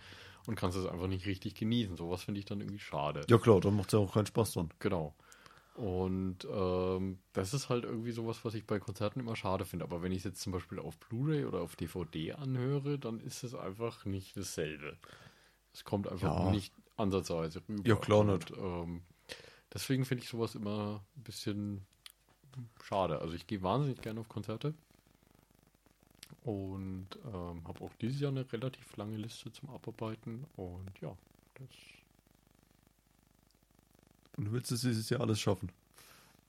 und kannst es einfach nicht richtig genießen. Sowas finde ich dann irgendwie schade. Ja klar, dann macht es ja auch keinen Spaß dann. Genau. Und ähm, das ist halt irgendwie sowas, was ich bei Konzerten immer schade finde. Aber wenn ich es jetzt zum Beispiel auf Blu-ray oder auf DVD anhöre, dann ist es einfach nicht dasselbe. Es kommt einfach Ja. nicht ansatzweise rüber. Ja, klar Und, nicht. ähm, deswegen finde ich sowas immer ein bisschen schade. Also ich gehe wahnsinnig gerne auf Konzerte. Und ähm, habe auch dieses Jahr eine relativ lange Liste zum Abarbeiten. Und ja, das Und du willst es dieses Jahr alles schaffen.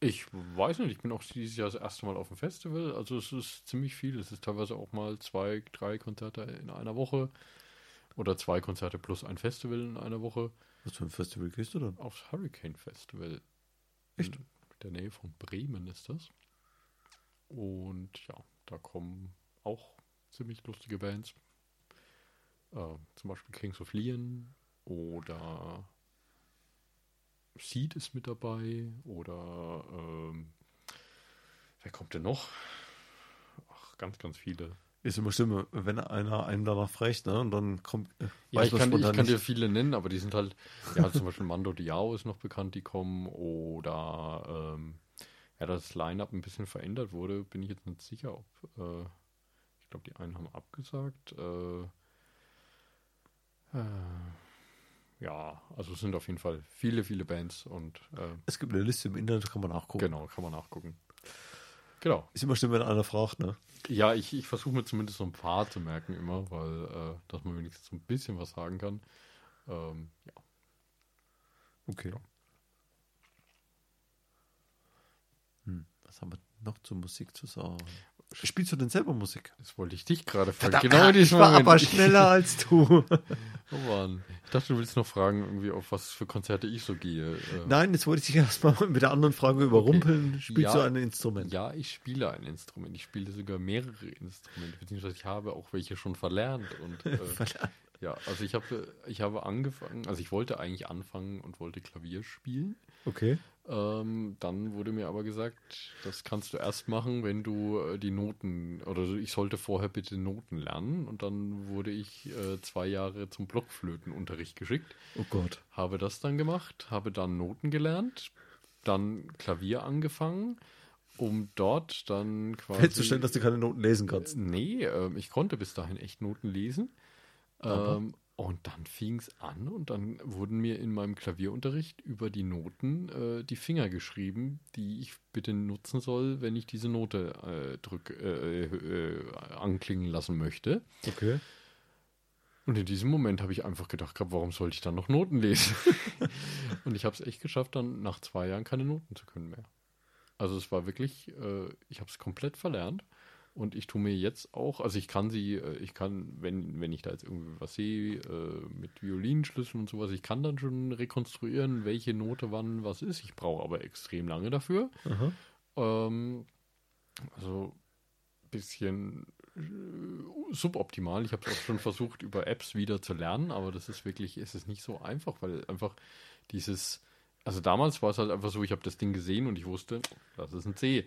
Ich weiß nicht, ich bin auch dieses Jahr das erste Mal auf dem Festival. Also es ist ziemlich viel. Es ist teilweise auch mal zwei, drei Konzerte in einer Woche. Oder zwei Konzerte plus ein Festival in einer Woche. Was für ein Festival gehst du dann? Aufs Hurricane Festival. Echt? In der Nähe von Bremen ist das. Und ja, da kommen auch ziemlich lustige Bands. Äh, zum Beispiel Kings of Leon oder Seed ist mit dabei oder ähm, wer kommt denn noch? Ach, ganz, ganz viele. Ist immer schlimm, wenn einer einen danach fragt, ne? Und dann kommt. Äh, Ja, ich kann, ich kann dir viele nennen, aber die sind halt, ja, zum Beispiel Mando Diao ist noch bekannt, die kommen, oder ähm, ja, das Line-Up ein bisschen verändert wurde, bin ich jetzt nicht sicher, ob, äh, ich glaube, die einen haben abgesagt. Äh, äh, ja, also es sind auf jeden Fall viele, viele Bands und äh, Es gibt eine Liste im Internet, kann man nachgucken. genau, kann man nachgucken. Genau. Ist immer schlimm, wenn einer fragt, ne? Ja, ich, ich versuche mir zumindest so ein paar zu merken immer, weil, äh, dass man wenigstens so ein bisschen was sagen kann. Ähm, ja. Okay. Hm, was haben wir noch zur Musik zu sagen? Spielst du denn selber Musik? Das wollte ich dich gerade fragen. Genau in ich diesem war Moment. aber schneller als du. Oh Mann. Ich dachte, du willst noch fragen, irgendwie auf was für Konzerte ich so gehe. Äh, Nein, jetzt wollte ich dich erstmal mit der anderen Frage überrumpeln. Spielst Ja. du ein Instrument? Ja, ich spiele ein Instrument. Ich spiele sogar mehrere Instrumente, beziehungsweise ich habe auch welche schon verlernt. Und äh, ja, also ich habe, ich habe angefangen, also ich wollte eigentlich anfangen und wollte Klavier spielen. Okay. Ähm, dann wurde mir aber gesagt, das kannst du erst machen, wenn du äh, die Noten, oder ich sollte vorher bitte Noten lernen. Und dann wurde ich äh, zwei Jahre zum Blockflötenunterricht geschickt. Oh Gott. Habe das dann gemacht, habe dann Noten gelernt, dann Klavier angefangen, um dort dann quasi. Festzustellen, dass du keine Noten lesen kannst. Nee, ähm, ich konnte bis dahin echt Noten lesen. Ähm, und dann fing es an und dann wurden mir in meinem Klavierunterricht über die Noten äh, die Finger geschrieben, die ich bitte nutzen soll, wenn ich diese Note äh, drück, äh, äh, anklingen lassen möchte. Okay. Und in diesem Moment habe ich einfach gedacht, gehabt, warum sollte ich dann noch Noten lesen? und ich habe es echt geschafft, dann nach zwei Jahren keine Noten zu können mehr. Also es war wirklich, äh, ich habe es komplett verlernt. Und ich tue mir jetzt auch, also ich kann sie, äh, ich kann, wenn, wenn ich da jetzt irgendwie was sehe, äh, mit Violinschlüsseln und sowas, ich kann dann schon rekonstruieren, welche Note wann was ist. Ich brauche aber extrem lange dafür. Ähm, also ein bisschen äh, suboptimal. Ich habe es auch schon versucht, über Apps wieder zu lernen, aber das ist wirklich, es ist nicht so einfach, weil einfach dieses, also damals war es halt einfach so, ich habe das Ding gesehen und ich wusste, das ist ein C.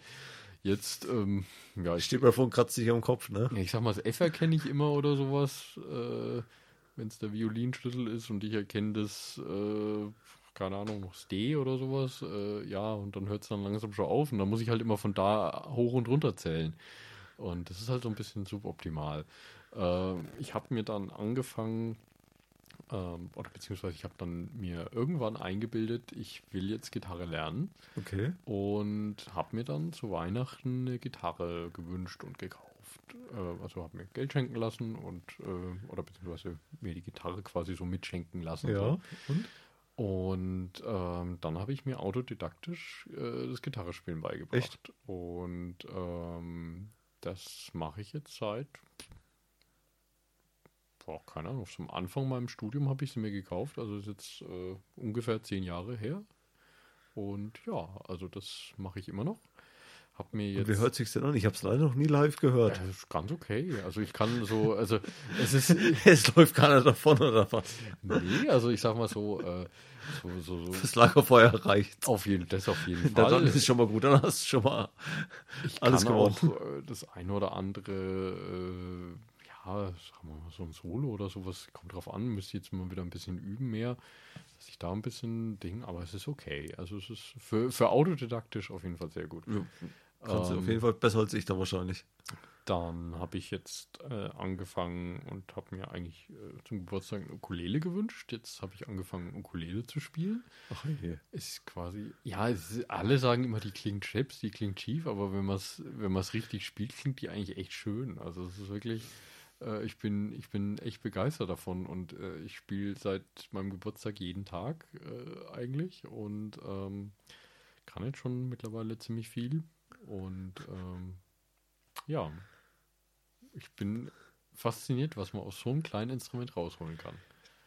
Jetzt, ähm, ja, ich, Steht mir vor und kratzt sich am Kopf, ne? ja, ich sag mal, das F erkenne ich immer oder sowas, äh, wenn es der Violinschlüssel ist und ich erkenne das, äh, keine Ahnung, das D oder sowas, äh, ja, und dann hört es dann langsam schon auf und dann muss ich halt immer von da hoch und runter zählen. Und das ist halt so ein bisschen suboptimal. Äh, ich habe mir dann angefangen, ähm, oder beziehungsweise ich habe dann mir irgendwann eingebildet, ich will jetzt Gitarre lernen Okay. und habe mir dann zu Weihnachten eine Gitarre gewünscht und gekauft. Äh, also habe mir Geld schenken lassen und äh, oder beziehungsweise mir die Gitarre quasi so mitschenken lassen. Ja. Und? Und ähm, dann habe ich mir autodidaktisch äh, das Gitarrespielen beigebracht. Echt? Und ähm, das mache ich jetzt seit, boah, keine Ahnung, zum Anfang meinem Studium habe ich sie mir gekauft. Also ist jetzt äh, ungefähr zehn Jahre her. Und ja, also das mache ich immer noch. Hab mir Und jetzt. wie hört sich's denn an? Ich habe es leider noch nie live gehört. Ja, das ist ganz okay. Also ich kann so, also es ist, es läuft keiner davon oder was? nee, also ich sag mal so, äh, so, so, so Das Lagerfeuer reicht. auf jeden, das auf jeden Fall. dann ist es schon mal gut, dann hast du schon mal Ich alles kann gewonnen. auch äh, das eine oder andere, äh, ja, sagen wir mal so ein Solo oder sowas, kommt drauf an, müsste jetzt mal wieder ein bisschen üben mehr, dass ich da ein bisschen Ding, aber es ist okay. Also es ist für, für autodidaktisch auf jeden Fall sehr gut. Kannst du Ähm, auf jeden Fall besser als ich da wahrscheinlich. Dann habe ich jetzt äh, angefangen und habe mir eigentlich äh, zum Geburtstag eine Ukulele gewünscht. Jetzt habe ich angefangen, Ukulele zu spielen. Ach je. Ist quasi, ja, ist, alle sagen immer, die klingt chips, die klingt schief, aber wenn man es wenn man's richtig spielt, klingt die eigentlich echt schön. Also es ist wirklich, äh, ich, bin, ich bin echt begeistert davon und äh, ich spiele seit meinem Geburtstag jeden Tag äh, eigentlich und ähm, kann jetzt schon mittlerweile ziemlich viel. Und ähm, ja, ich bin fasziniert, was man aus so einem kleinen Instrument rausholen kann.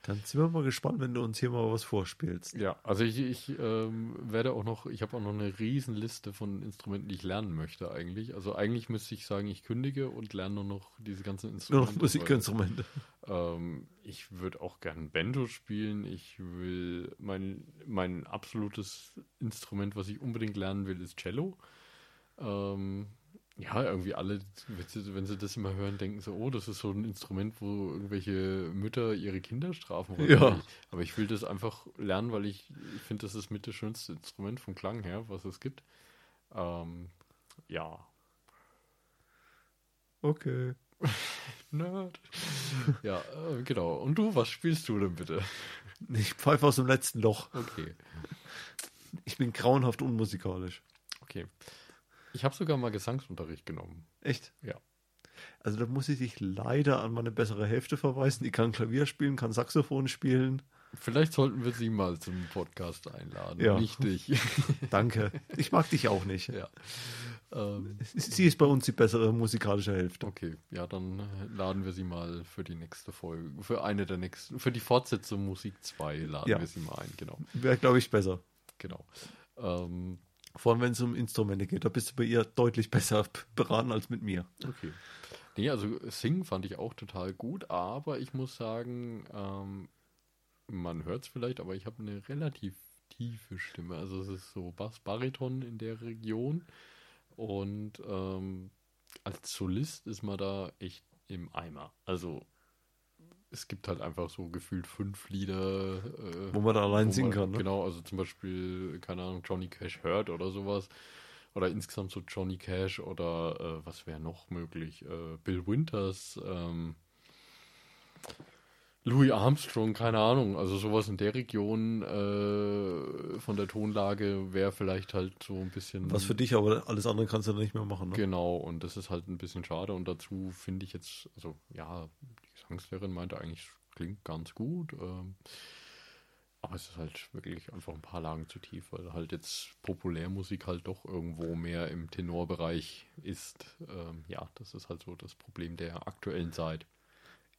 Dann sind wir mal gespannt, wenn du uns hier mal was vorspielst. Ja, also ich, ich ähm, werde auch noch, ich habe auch noch eine riesen Liste von Instrumenten, die ich lernen möchte eigentlich. Also eigentlich müsste ich sagen, ich kündige und lerne nur noch diese ganzen Nur Instrumente. noch Musikinstrumente. Ähm, ich würde auch gerne Banjo spielen. Ich will, mein, mein absolutes Instrument, was ich unbedingt lernen will, ist Cello. Ähm, ja, irgendwie alle, wenn sie, wenn sie das immer hören, denken so, oh, das ist so ein Instrument, wo irgendwelche Mütter ihre Kinder strafen wollen. Ja. Aber ich, aber ich will das einfach lernen, weil ich, ich finde, das ist mit das schönste Instrument vom Klang her, was es gibt. Ähm, ja, Okay. Nerd. ja, äh, genau. Und du, was spielst du denn bitte? Ich pfeife aus dem letzten Loch. Okay, Ich bin grauenhaft unmusikalisch. okay. Ich habe sogar mal Gesangsunterricht genommen. Echt? Ja. Also da muss ich dich leider an meine bessere Hälfte verweisen. Die kann Klavier spielen, kann Saxophon spielen. Vielleicht sollten wir sie mal zum Podcast einladen. Ja. Nicht dich. Danke. Ich mag dich auch nicht. ja. Ähm, Sie ist bei uns die bessere musikalische Hälfte. okay, ja, dann laden wir sie mal für die nächste Folge, für eine der nächsten, für die Fortsetzung Musik 2 laden Ja. wir sie mal ein, genau. Wäre, glaube ich, besser. Genau. Ähm, Vor allem, wenn es um Instrumente geht. Da bist du bei ihr deutlich besser beraten als mit mir. Okay. Nee, also Singen fand ich auch total gut, aber ich muss sagen, ähm, man hört es vielleicht, aber ich habe eine relativ tiefe Stimme. Also es ist so Bass-Bariton in der Region. Und ähm, als Solist ist man da echt im Eimer. Also es gibt halt einfach so gefühlt fünf Lieder, äh, Wo man da allein wo singen man- kann, ne? Genau, also zum Beispiel, keine Ahnung, Johnny Cash hört oder sowas. Oder insgesamt so Johnny Cash oder äh, was wäre noch möglich? Äh, Bill Winters, ähm, Louis Armstrong, keine Ahnung. Also sowas in der Region äh, von der Tonlage wäre vielleicht halt so ein bisschen. Was für dich, aber alles andere kannst du dann nicht mehr machen. Ne? Genau, und das ist halt ein bisschen schade. Und dazu finde ich jetzt, also ja, Gesangslehrerin meinte eigentlich, klingt ganz gut. Ähm, aber es ist halt wirklich einfach ein paar Lagen zu tief, weil halt jetzt Populärmusik halt doch irgendwo mehr im Tenorbereich ist. Ähm, ja, das ist halt so das Problem der aktuellen Zeit.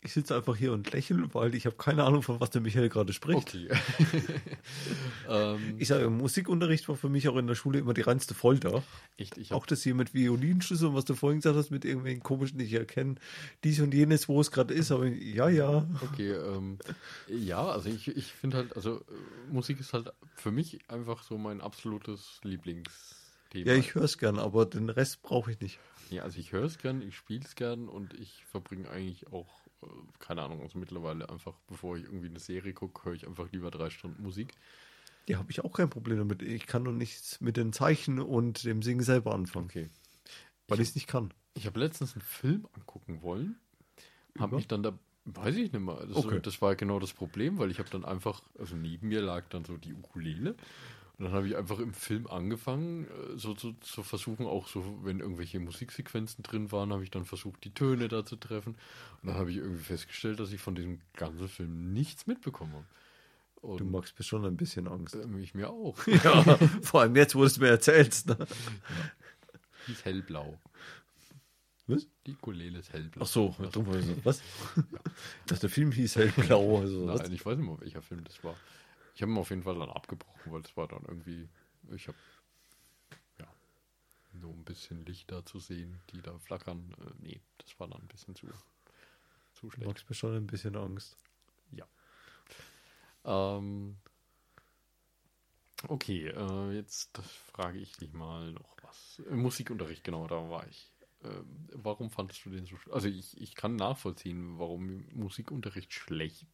Ich sitze einfach hier und lächle, weil ich habe keine Ahnung, von was der Michael gerade spricht. Okay. ähm, Ich sage, Musikunterricht war für mich auch in der Schule immer die reinste Folter. echt, ich Auch das hier mit Violinschlüssel und was du vorhin gesagt hast, mit irgendwelchen komischen, die ich erkenne, dies und jenes, wo es gerade ist, aber ja, ja. Okay, ähm, ja, also ich, ich finde halt, also Musik ist halt für mich einfach so mein absolutes Lieblingsthema. Ja, ich höre es gern, aber den Rest brauche ich nicht. Ja, also ich höre es gern, ich spiele es gern und ich verbringe eigentlich auch, keine Ahnung, also mittlerweile einfach, bevor ich irgendwie eine Serie gucke, höre ich einfach lieber drei Stunden Musik. Ja, habe ich auch kein Problem damit. Ich kann nur nichts mit den Zeichen und dem Singen selber anfangen, Okay. weil ich es nicht kann. Ich habe letztens einen Film angucken wollen, habe mich dann da, weiß ich nicht mehr, das, Okay. das war genau das Problem, weil ich habe dann einfach, also neben mir lag dann so die Ukulele und dann habe ich einfach im Film angefangen, äh, so zu, zu versuchen, auch so, wenn irgendwelche Musiksequenzen drin waren, habe ich dann versucht, die Töne da zu treffen und dann habe ich irgendwie festgestellt, dass ich von diesem ganzen Film nichts mitbekommen habe. Und Du magst mir schon ein bisschen Angst. ähm, ich mir auch. Ja, vor allem jetzt, wo du es mir erzählst. Ne? Die ist hellblau. Was? Die Ukulele ist hellblau. Ach so, drum war ich so, was? Ich dachte, der Film hieß hellblau. Also, was? Nein, ich weiß nicht mehr, welcher Film das war. Ich habe ihn auf jeden Fall dann abgebrochen, weil es war dann irgendwie, ich habe ja nur ein bisschen Lichter zu sehen, die da flackern. Äh, nee, das war dann ein bisschen zu, zu Du schlecht. magst mir schon ein bisschen Angst. Ähm, okay, äh, jetzt frage ich dich mal noch was. Äh, Musikunterricht, genau, da war ich. Ähm, warum fandest du den so sch- Also ich, ich kann nachvollziehen, warum Musikunterricht schlecht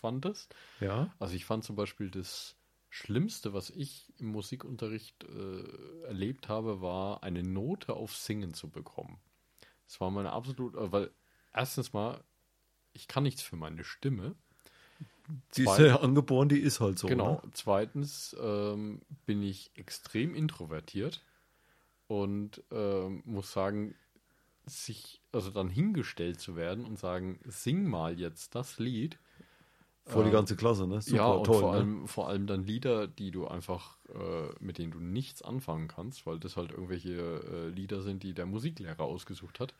fandest. Ja? Also ich fand zum Beispiel das Schlimmste, was ich im Musikunterricht äh, erlebt habe, war eine Note auf Singen zu bekommen. Das war meine absolut, äh, weil erstens mal, ich kann nichts für meine Stimme. Die ist Zwei- ja angeboren, die ist halt so. genau. Ne? Zweitens ähm, bin ich extrem introvertiert und ähm, muss sagen, sich, also dann hingestellt zu werden und sagen, sing mal jetzt das Lied. Vor die ähm, ganze Klasse, ne? Super, ja, und toll. vor, ne? allem, vor allem dann Lieder, die du einfach, äh, mit denen du nichts anfangen kannst, weil das halt irgendwelche äh, Lieder sind, die der Musiklehrer ausgesucht hat.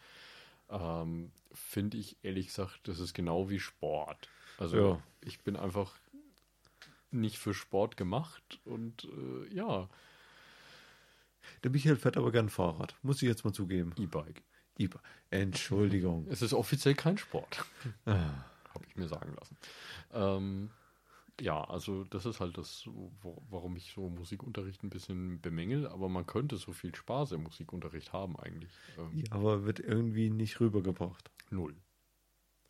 Ähm, Finde ich ehrlich gesagt, das ist genau wie Sport. Also Ja. ich bin einfach nicht für Sport gemacht und äh, ja, Der Michael fährt aber gern Fahrrad. Muss ich jetzt mal zugeben. E-Bike. Iba. Entschuldigung. Es ist offiziell kein Sport. Ah. Ich mir sagen lassen. Ähm, ja, also das ist halt das, wo, warum ich so Musikunterricht ein bisschen bemängel, aber man könnte so viel Spaß im Musikunterricht haben eigentlich. Ähm, Ja, aber wird irgendwie nicht rübergebracht. Null.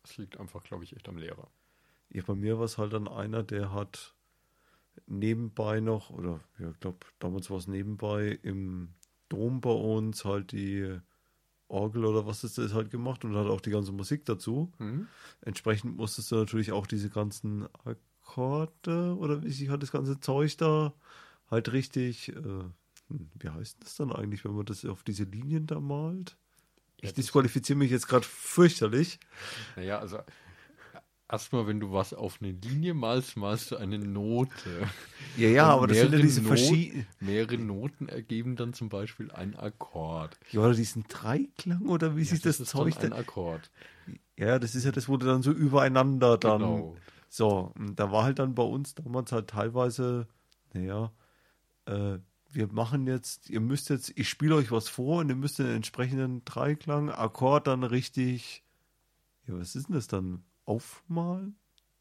Das liegt einfach, glaube ich, echt am Lehrer. Ja, bei mir war es halt dann einer, der hat nebenbei noch, oder ja, ich glaube, damals war es nebenbei im Dom bei uns halt die Orgel oder was ist das halt gemacht und hat auch die ganze Musik dazu. Mhm. Entsprechend musstest du natürlich auch diese ganzen Akkorde oder wie sich halt das ganze Zeug da halt richtig, äh, hm, wie heißt das dann eigentlich, wenn man das auf diese Linien da malt? Ich disqualifiziere mich jetzt gerade fürchterlich. Naja, also erstmal, wenn du was auf eine Linie malst, malst du eine Note. Ja, ja, Und aber das sind ja diese verschiedenen. Mehrere Noten ergeben dann zum Beispiel einen Akkord. Ja, oder diesen Dreiklang oder wie sich das, ist Zeug dann ein. Akkord. Ja, das ist ja das, du dann so übereinander dann. Genau. So, da war halt dann bei uns damals halt teilweise, naja, äh, wir machen jetzt, ihr müsst jetzt, ich spiele euch was vor und ihr müsst den entsprechenden Dreiklang, Akkord dann richtig, ja, was ist denn das dann? Aufmalen?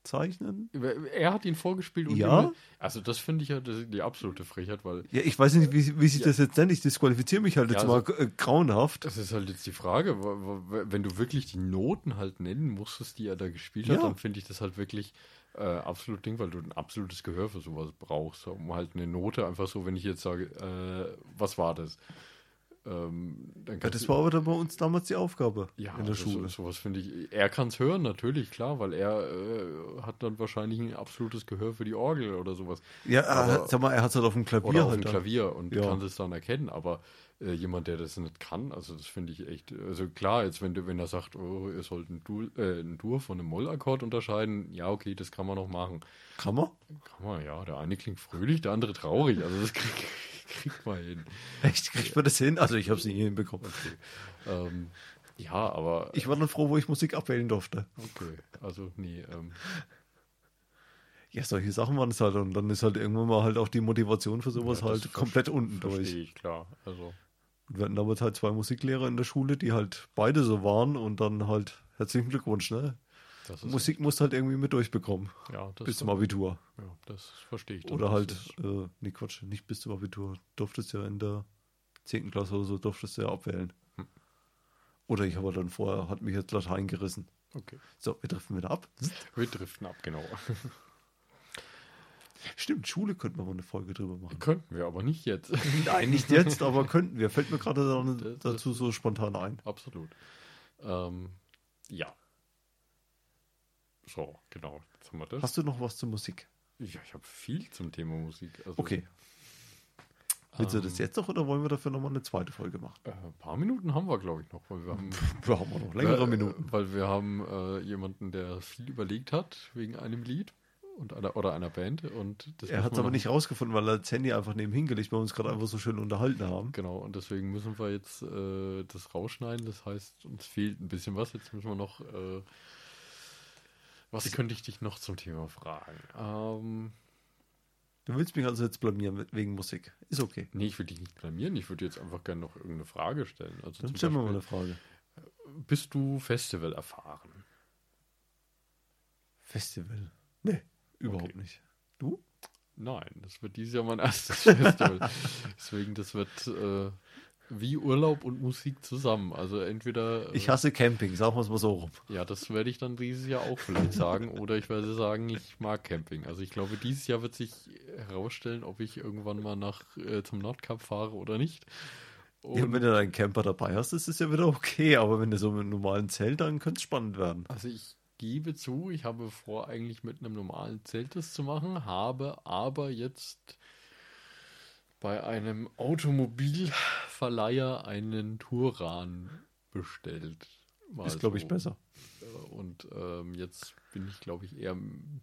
bezeichnen. Er hat ihn vorgespielt und Ja? immer- also das finde ich ja die absolute Frechheit, weil Ja, ich weiß nicht, wie, wie sich das jetzt nennt. Ich disqualifiziere mich halt Ja, jetzt also- mal äh, grauenhaft. das ist halt jetzt die Frage, wenn du wirklich die Noten halt nennen musstest, die er da gespielt hat, Ja. dann finde ich das halt wirklich äh, absolut Ding, weil du ein absolutes Gehör für sowas brauchst, um halt eine Note einfach so, wenn ich jetzt sage, äh, was war das? Ähm, Ja, das war aber dann bei uns damals die Aufgabe Ja, in der also Schule. So, sowas finde ich. Er kann es hören, natürlich, klar, weil er äh, hat dann wahrscheinlich ein absolutes Gehör für die Orgel oder sowas. Ja, er aber- hat- sag mal, er hat es halt auf dem Klavier Oder auf halt dem. Klavier und Ja. kann es dann erkennen. Aber äh, jemand, der das nicht kann, also das finde ich echt. Also klar, jetzt wenn wenn er sagt, oh, ihr sollt ein Dur, äh, ein Dur von einem Mollakkord unterscheiden, ja, okay, das kann man noch machen. Kann man? Kann man, ja. Der eine klingt fröhlich, der andere traurig. Also das krieg, kriegt man hin. Echt, kriegt man das hin? Also ich habe es nie hinbekommen. Ähm, ja, aber. Ich war dann froh, wo ich Musik abwählen durfte. okay, also nee. Ähm, Ja, solche Sachen waren es halt. Und dann ist halt irgendwann mal halt auch die Motivation für sowas Ja, halt komplett unten durch. Ich, klar. Also, Und wir hatten damals halt zwei Musiklehrer in der Schule, die halt beide so waren und dann halt herzlichen Glückwunsch, ne? Musik musst halt irgendwie mit durchbekommen. ja, bis zum Abitur. ja, das verstehe ich. dann. Oder halt, äh, nee, Quatsch, nicht bis zum Abitur. Durftest ja in der 10. Klasse oder so, durftest du ja abwählen. Hm. Oder ich habe dann vorher, hat mich jetzt Latein gerissen. Okay. So, wir driften wieder ab. Wir driften ab, genau. Stimmt, Schule könnten wir mal eine Folge drüber machen. Könnten wir, aber nicht jetzt. Nein, nicht jetzt, aber könnten wir. Fällt mir gerade dazu so spontan ein. Absolut. Ähm, ja. So, genau. Jetzt haben wir das. Hast du noch was zur Musik? ja, ich habe viel zum Thema Musik. Also, Okay. Willst du ähm, das jetzt noch oder wollen wir dafür nochmal eine zweite Folge machen? Äh, ein paar Minuten haben wir, glaube ich, noch, weil wir haben Wir haben auch noch längere weil, Minuten. Weil wir haben äh, jemanden, der viel überlegt hat wegen einem Lied und einer, oder einer Band. Und Er hat es aber nicht rausgefunden, weil er das Handy einfach neben hingelegt, weil wir uns gerade einfach so schön unterhalten haben. Genau, und deswegen müssen wir jetzt äh, das rausschneiden. Das heißt, uns fehlt ein bisschen was. Jetzt müssen wir noch. Äh, was könnte ich dich noch zum Thema fragen? Ähm, Du willst mich also jetzt blamieren wegen Musik. Ist okay. nee, ich würde dich nicht blamieren. Ich würde jetzt einfach gerne noch irgendeine Frage stellen. Also Dann stellen wir mal eine Frage. Bist du Festival erfahren? Festival. Nee, überhaupt Okay. nicht. Du? Nein, das wird dieses Jahr mein erstes Festival. Deswegen, das wird äh, wie Urlaub und Musik zusammen. Also entweder. Äh, Ich hasse Camping, sagen wir es mal so rum. Ja, das werde ich dann dieses Jahr auch vielleicht sagen. Oder ich werde sagen, ich mag Camping. Also ich glaube, dieses Jahr wird sich herausstellen, ob ich irgendwann mal nach äh, zum Nordkap fahre oder nicht. Ja, Und, wenn du deinen Camper dabei hast, ist es ja wieder okay, aber wenn du so mit einem normalen Zelt, dann könnte es spannend werden. also ich gebe zu, ich habe vor, eigentlich mit einem normalen Zelt das zu machen, habe aber jetzt bei einem Automobilverleiher einen Touran bestellt. Mal Ist, glaube ich, so. besser. Äh, Und ähm, jetzt bin ich, glaube ich, eher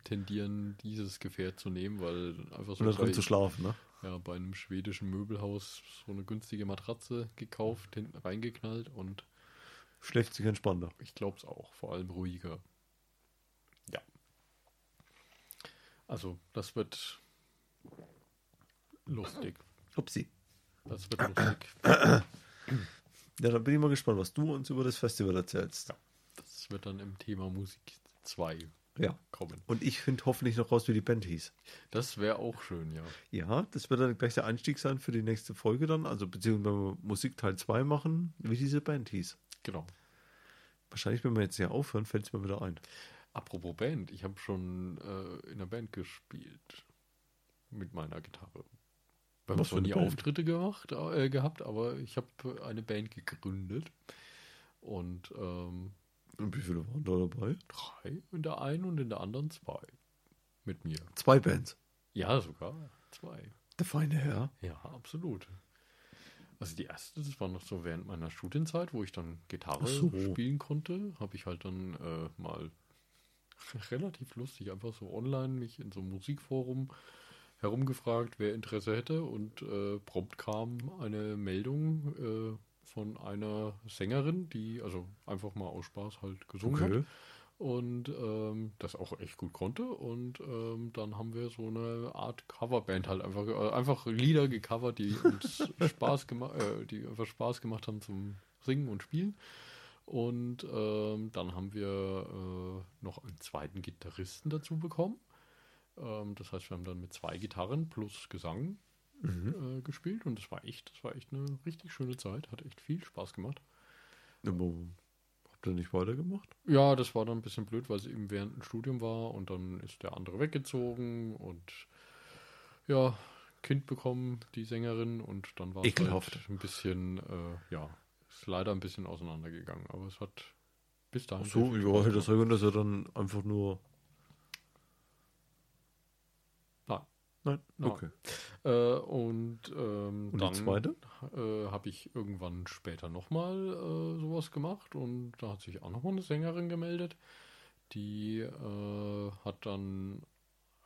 tendieren, dieses Gefährt zu nehmen, weil einfach so Und drin zu schlafen, ne? ja, bei einem schwedischen Möbelhaus so eine günstige Matratze gekauft, hinten reingeknallt und Schläft sich entspannter. ich glaube es auch, vor allem ruhiger. Ja. Also, das wird lustig. Upsi. Das wird lustig. Ja, dann bin ich mal gespannt, was du uns über das Festival erzählst. Ja. Das wird dann im Thema Musik 2 Ja. kommen. Und ich finde hoffentlich noch raus, wie die Band hieß. Das wäre auch schön, ja. Ja, das wird dann gleich der Einstieg sein für die nächste Folge dann. Also beziehungsweise wenn wir Musik Teil 2 machen, wie diese Band hieß. Genau. Wahrscheinlich, wenn wir jetzt hier aufhören, fällt es mir wieder ein. Apropos Band, ich habe schon äh, in einer Band gespielt. Mit meiner Gitarre. Wir haben Was zwar nie Band? Auftritte gemacht, äh, gehabt, aber ich habe eine Band gegründet. Und ähm, Und wie viele waren da dabei? drei in der einen und in der anderen zwei. Mit mir. Zwei Bands. Ja, sogar zwei. Der feine Herr. Ja, absolut. Also die erste, das war noch so während meiner Studienzeit, wo ich dann Gitarre so. spielen konnte, habe ich halt dann äh, mal relativ lustig einfach so online mich in so einem Musikforum herumgefragt, wer Interesse hätte und äh, prompt kam eine Meldung äh, von einer Sängerin, die also einfach mal aus Spaß halt gesungen hat und ähm, das auch echt gut konnte. Und ähm, dann haben wir so eine Art Coverband halt einfach, äh, einfach Lieder gecovert, die uns Spaß gemacht, äh, die einfach Spaß gemacht haben zum Singen und Spielen. Und ähm, dann haben wir äh, noch einen zweiten Gitarristen dazu bekommen. Ähm, das heißt, wir haben dann mit zwei Gitarren plus Gesang Mhm. äh, gespielt und das war echt, das war echt eine richtig schöne Zeit. Hat echt viel Spaß gemacht. Aber habt ihr nicht weitergemacht? Ja, das war dann ein bisschen blöd, weil es eben während dem Studium war und dann ist der andere weggezogen und ja, Kind bekommen, die Sängerin, und dann war es halt ein bisschen, äh, ja, ist leider ein bisschen auseinandergegangen, aber es hat bis dahin. Ach so, ja, das können, dass er dann einfach nur. Nein. Nein? Okay. Äh, und ähm, Und dann äh, habe ich irgendwann später nochmal äh, sowas gemacht und da hat sich auch nochmal eine Sängerin gemeldet. Die äh, hat dann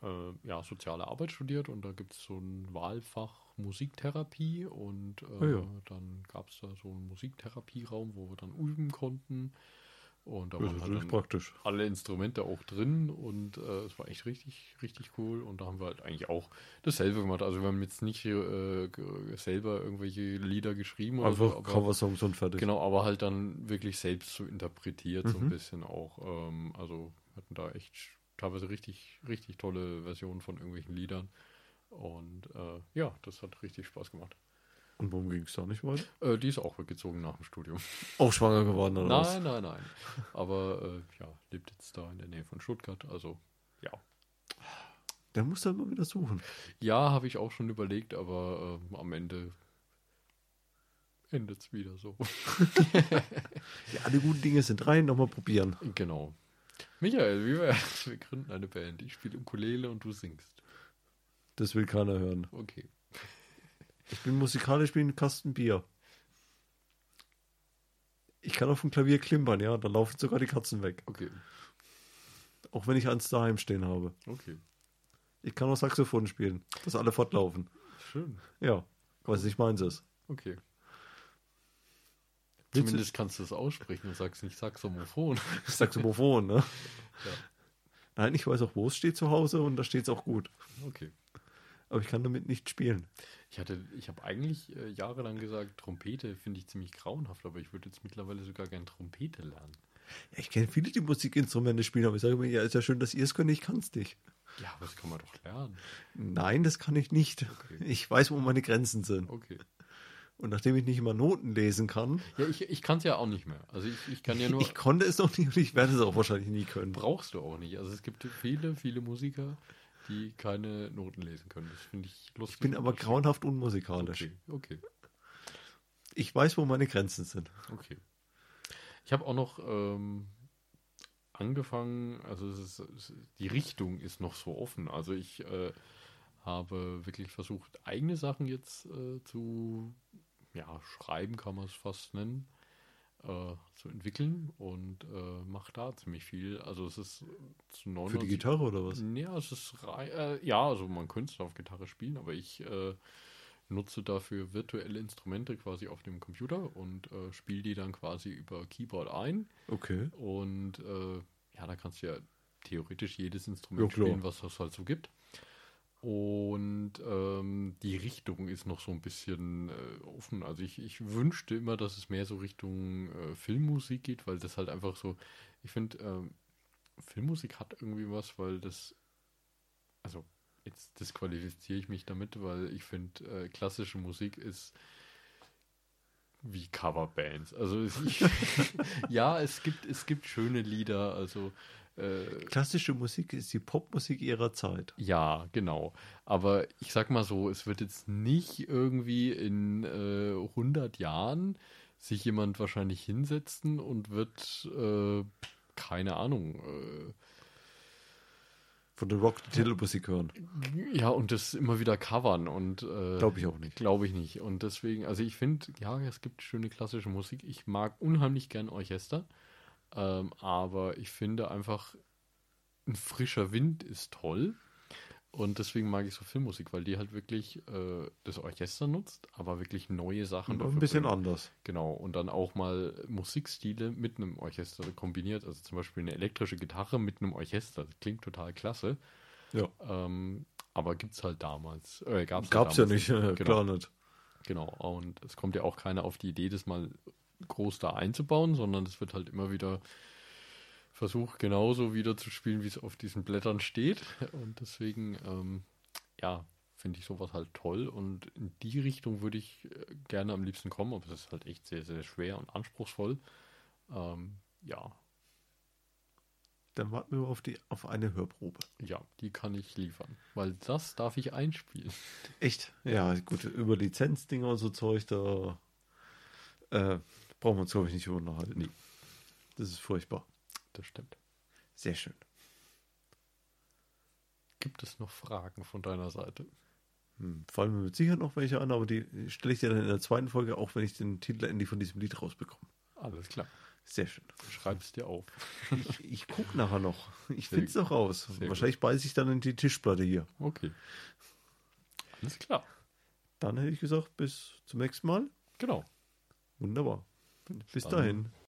äh, ja, soziale Arbeit studiert und da gibt es so ein Wahlfach Musiktherapie und äh, Ah ja. dann gab es da so einen Musiktherapieraum, wo wir dann üben konnten. Und da Das waren halt praktisch. alle Instrumente auch drin und äh, es war echt richtig, richtig cool. Und da haben wir halt eigentlich auch dasselbe gemacht. Also wir haben jetzt nicht äh, selber irgendwelche Lieder geschrieben oder so, Einfach aber, Coversongs und fertig. genau, aber halt dann wirklich selbst so interpretiert, so ein Mhm. bisschen auch. Ähm, also wir hatten da echt teilweise richtig, richtig tolle Versionen von irgendwelchen Liedern. Und äh, ja, das hat richtig Spaß gemacht. Und warum ging es da nicht weiter? Äh, die ist auch weggezogen nach dem Studium. Auch schwanger geworden oder was? Nein, nein, nein. Aber äh, ja, lebt jetzt da in der Nähe von Stuttgart. Also ja. Der muss dann mal wieder suchen. Ja, habe ich auch schon überlegt, aber ähm, am Ende endet es wieder so. Ja, alle guten Dinge sind rein, nochmal probieren. genau. Michael, wie wär's? Wir gründen eine Band. Ich spiele Ukulele und du singst. Das will keiner hören. Okay. Ich bin musikalisch wie ein Kasten Bier. Ich kann auf dem Klavier klimpern, ja, da laufen sogar die Katzen weg. Okay. Auch wenn ich eins daheim stehen habe. Okay. Ich kann auch Saxophon spielen, dass alle fortlaufen. Schön. Ja, was nicht meins ist. Okay. Zumindest kannst du es aussprechen und sagst nicht Saxophon. Saxophon, ne? Ja. Nein, ich weiß auch, wo es steht zu Hause und da steht es auch gut. Okay. Aber ich kann damit nicht spielen. Ich hatte, ich habe eigentlich äh, jahrelang gesagt, Trompete finde ich ziemlich grauenhaft, aber ich würde jetzt mittlerweile sogar gern Trompete lernen. Ja, ich kenne viele, die Musikinstrumente spielen, aber ich sage mir, ja, ist ja schön, dass ihr es könnt, ich kann es nicht. Ja, aber das kann man doch lernen. Nein, das kann ich nicht. Okay. Ich weiß, wo meine Grenzen sind. Okay. Und nachdem ich nicht immer Noten lesen kann, Ja, ich, ich kann es ja auch nicht mehr. Also ich, ich kann ja nur. ich konnte es noch nicht und ich werde es auch wahrscheinlich nie können. brauchst du auch nicht. Also es gibt viele, viele Musiker, die keine Noten lesen können. Das finde ich lustig. Ich bin aber grauenhaft unmusikalisch. Okay, okay, Ich weiß, wo meine Grenzen sind. okay. Ich habe auch noch ähm, angefangen, also es ist, es, die Richtung ist noch so offen. Also ich äh, habe wirklich versucht, eigene Sachen jetzt äh, zu ja, schreiben, kann man es fast nennen, äh, zu entwickeln und äh, mache da ziemlich viel. Also es ist zu 99 Für die Gitarre oder was? Ja, es ist äh, ja, also man könnte es auf Gitarre spielen, aber ich äh, nutze dafür virtuelle Instrumente quasi auf dem Computer und äh, spiele die dann quasi über Keyboard ein. Okay. Und äh, ja, da kannst du ja theoretisch jedes Instrument klar. spielen, was es halt so gibt. Und ähm, die Richtung ist noch so ein bisschen äh, offen. Also ich, ich wünschte immer, dass es mehr so Richtung äh, Filmmusik geht, weil das halt einfach so, ich finde, ähm, Filmmusik hat irgendwie was, weil das, also jetzt disqualifiziere ich mich damit, weil ich finde, äh, klassische Musik ist wie Coverbands. Also ich, ja, es gibt, es gibt schöne Lieder, also äh, Klassische Musik ist die Popmusik ihrer Zeit. ja, genau. Aber ich sag mal so, es wird jetzt nicht irgendwie in äh, 100 Jahren sich jemand wahrscheinlich hinsetzen und wird, äh, keine Ahnung, äh, Von der Rock-Titelmusik hören. ja, und das immer wieder covern und äh, Glaube ich auch nicht. Glaube ich nicht. Und deswegen, also ich finde, ja, es gibt schöne klassische Musik. Ich mag unheimlich gern Orchester. Ähm, aber ich finde einfach, ein frischer Wind ist toll. Und deswegen mag ich so Filmmusik, weil die halt wirklich äh, das Orchester nutzt, aber wirklich neue Sachen. Und ein bisschen bringt. anders. Genau, und dann auch mal Musikstile mit einem Orchester kombiniert. Also zum Beispiel eine elektrische Gitarre mit einem Orchester. Das klingt total klasse. Ja. Ähm, aber gibt es halt damals. Äh, gab's Gab's ja damals nicht, äh, Genau. klar nicht. Genau, und es kommt ja auch keiner auf die Idee, das mal groß da einzubauen, sondern es wird halt immer wieder versucht, genauso wieder zu spielen, wie es auf diesen Blättern steht. Und deswegen, ähm, ja, finde ich sowas halt toll. Und in die Richtung würde ich äh, gerne am liebsten kommen, aber es ist halt echt sehr, sehr schwer und anspruchsvoll. Ähm, ja, Dann warten wir auf, die, auf eine Hörprobe. ja, die kann ich liefern. Weil das darf ich einspielen. Echt? Ja, gut, über Lizenzdinger und so Zeug, da äh, brauchen wir uns, glaube ich, nicht unterhalten. Nee. Das ist furchtbar. Das stimmt. Sehr schön. Gibt es noch Fragen von deiner Seite? Hm, fallen mir mit Sicherheit noch welche an, aber die stelle ich dir dann in der zweiten Folge, auch wenn ich den Titel endlich von diesem Lied rausbekomme. Alles klar. Sehr schön. Schreib's dir auf. Ich, ich gucke nachher noch. Ich finde es noch raus. Wahrscheinlich beiße ich dann in die Tischplatte hier. Okay. Alles klar. Dann hätte ich gesagt, bis zum nächsten Mal. Genau. Wunderbar. Bis dahin.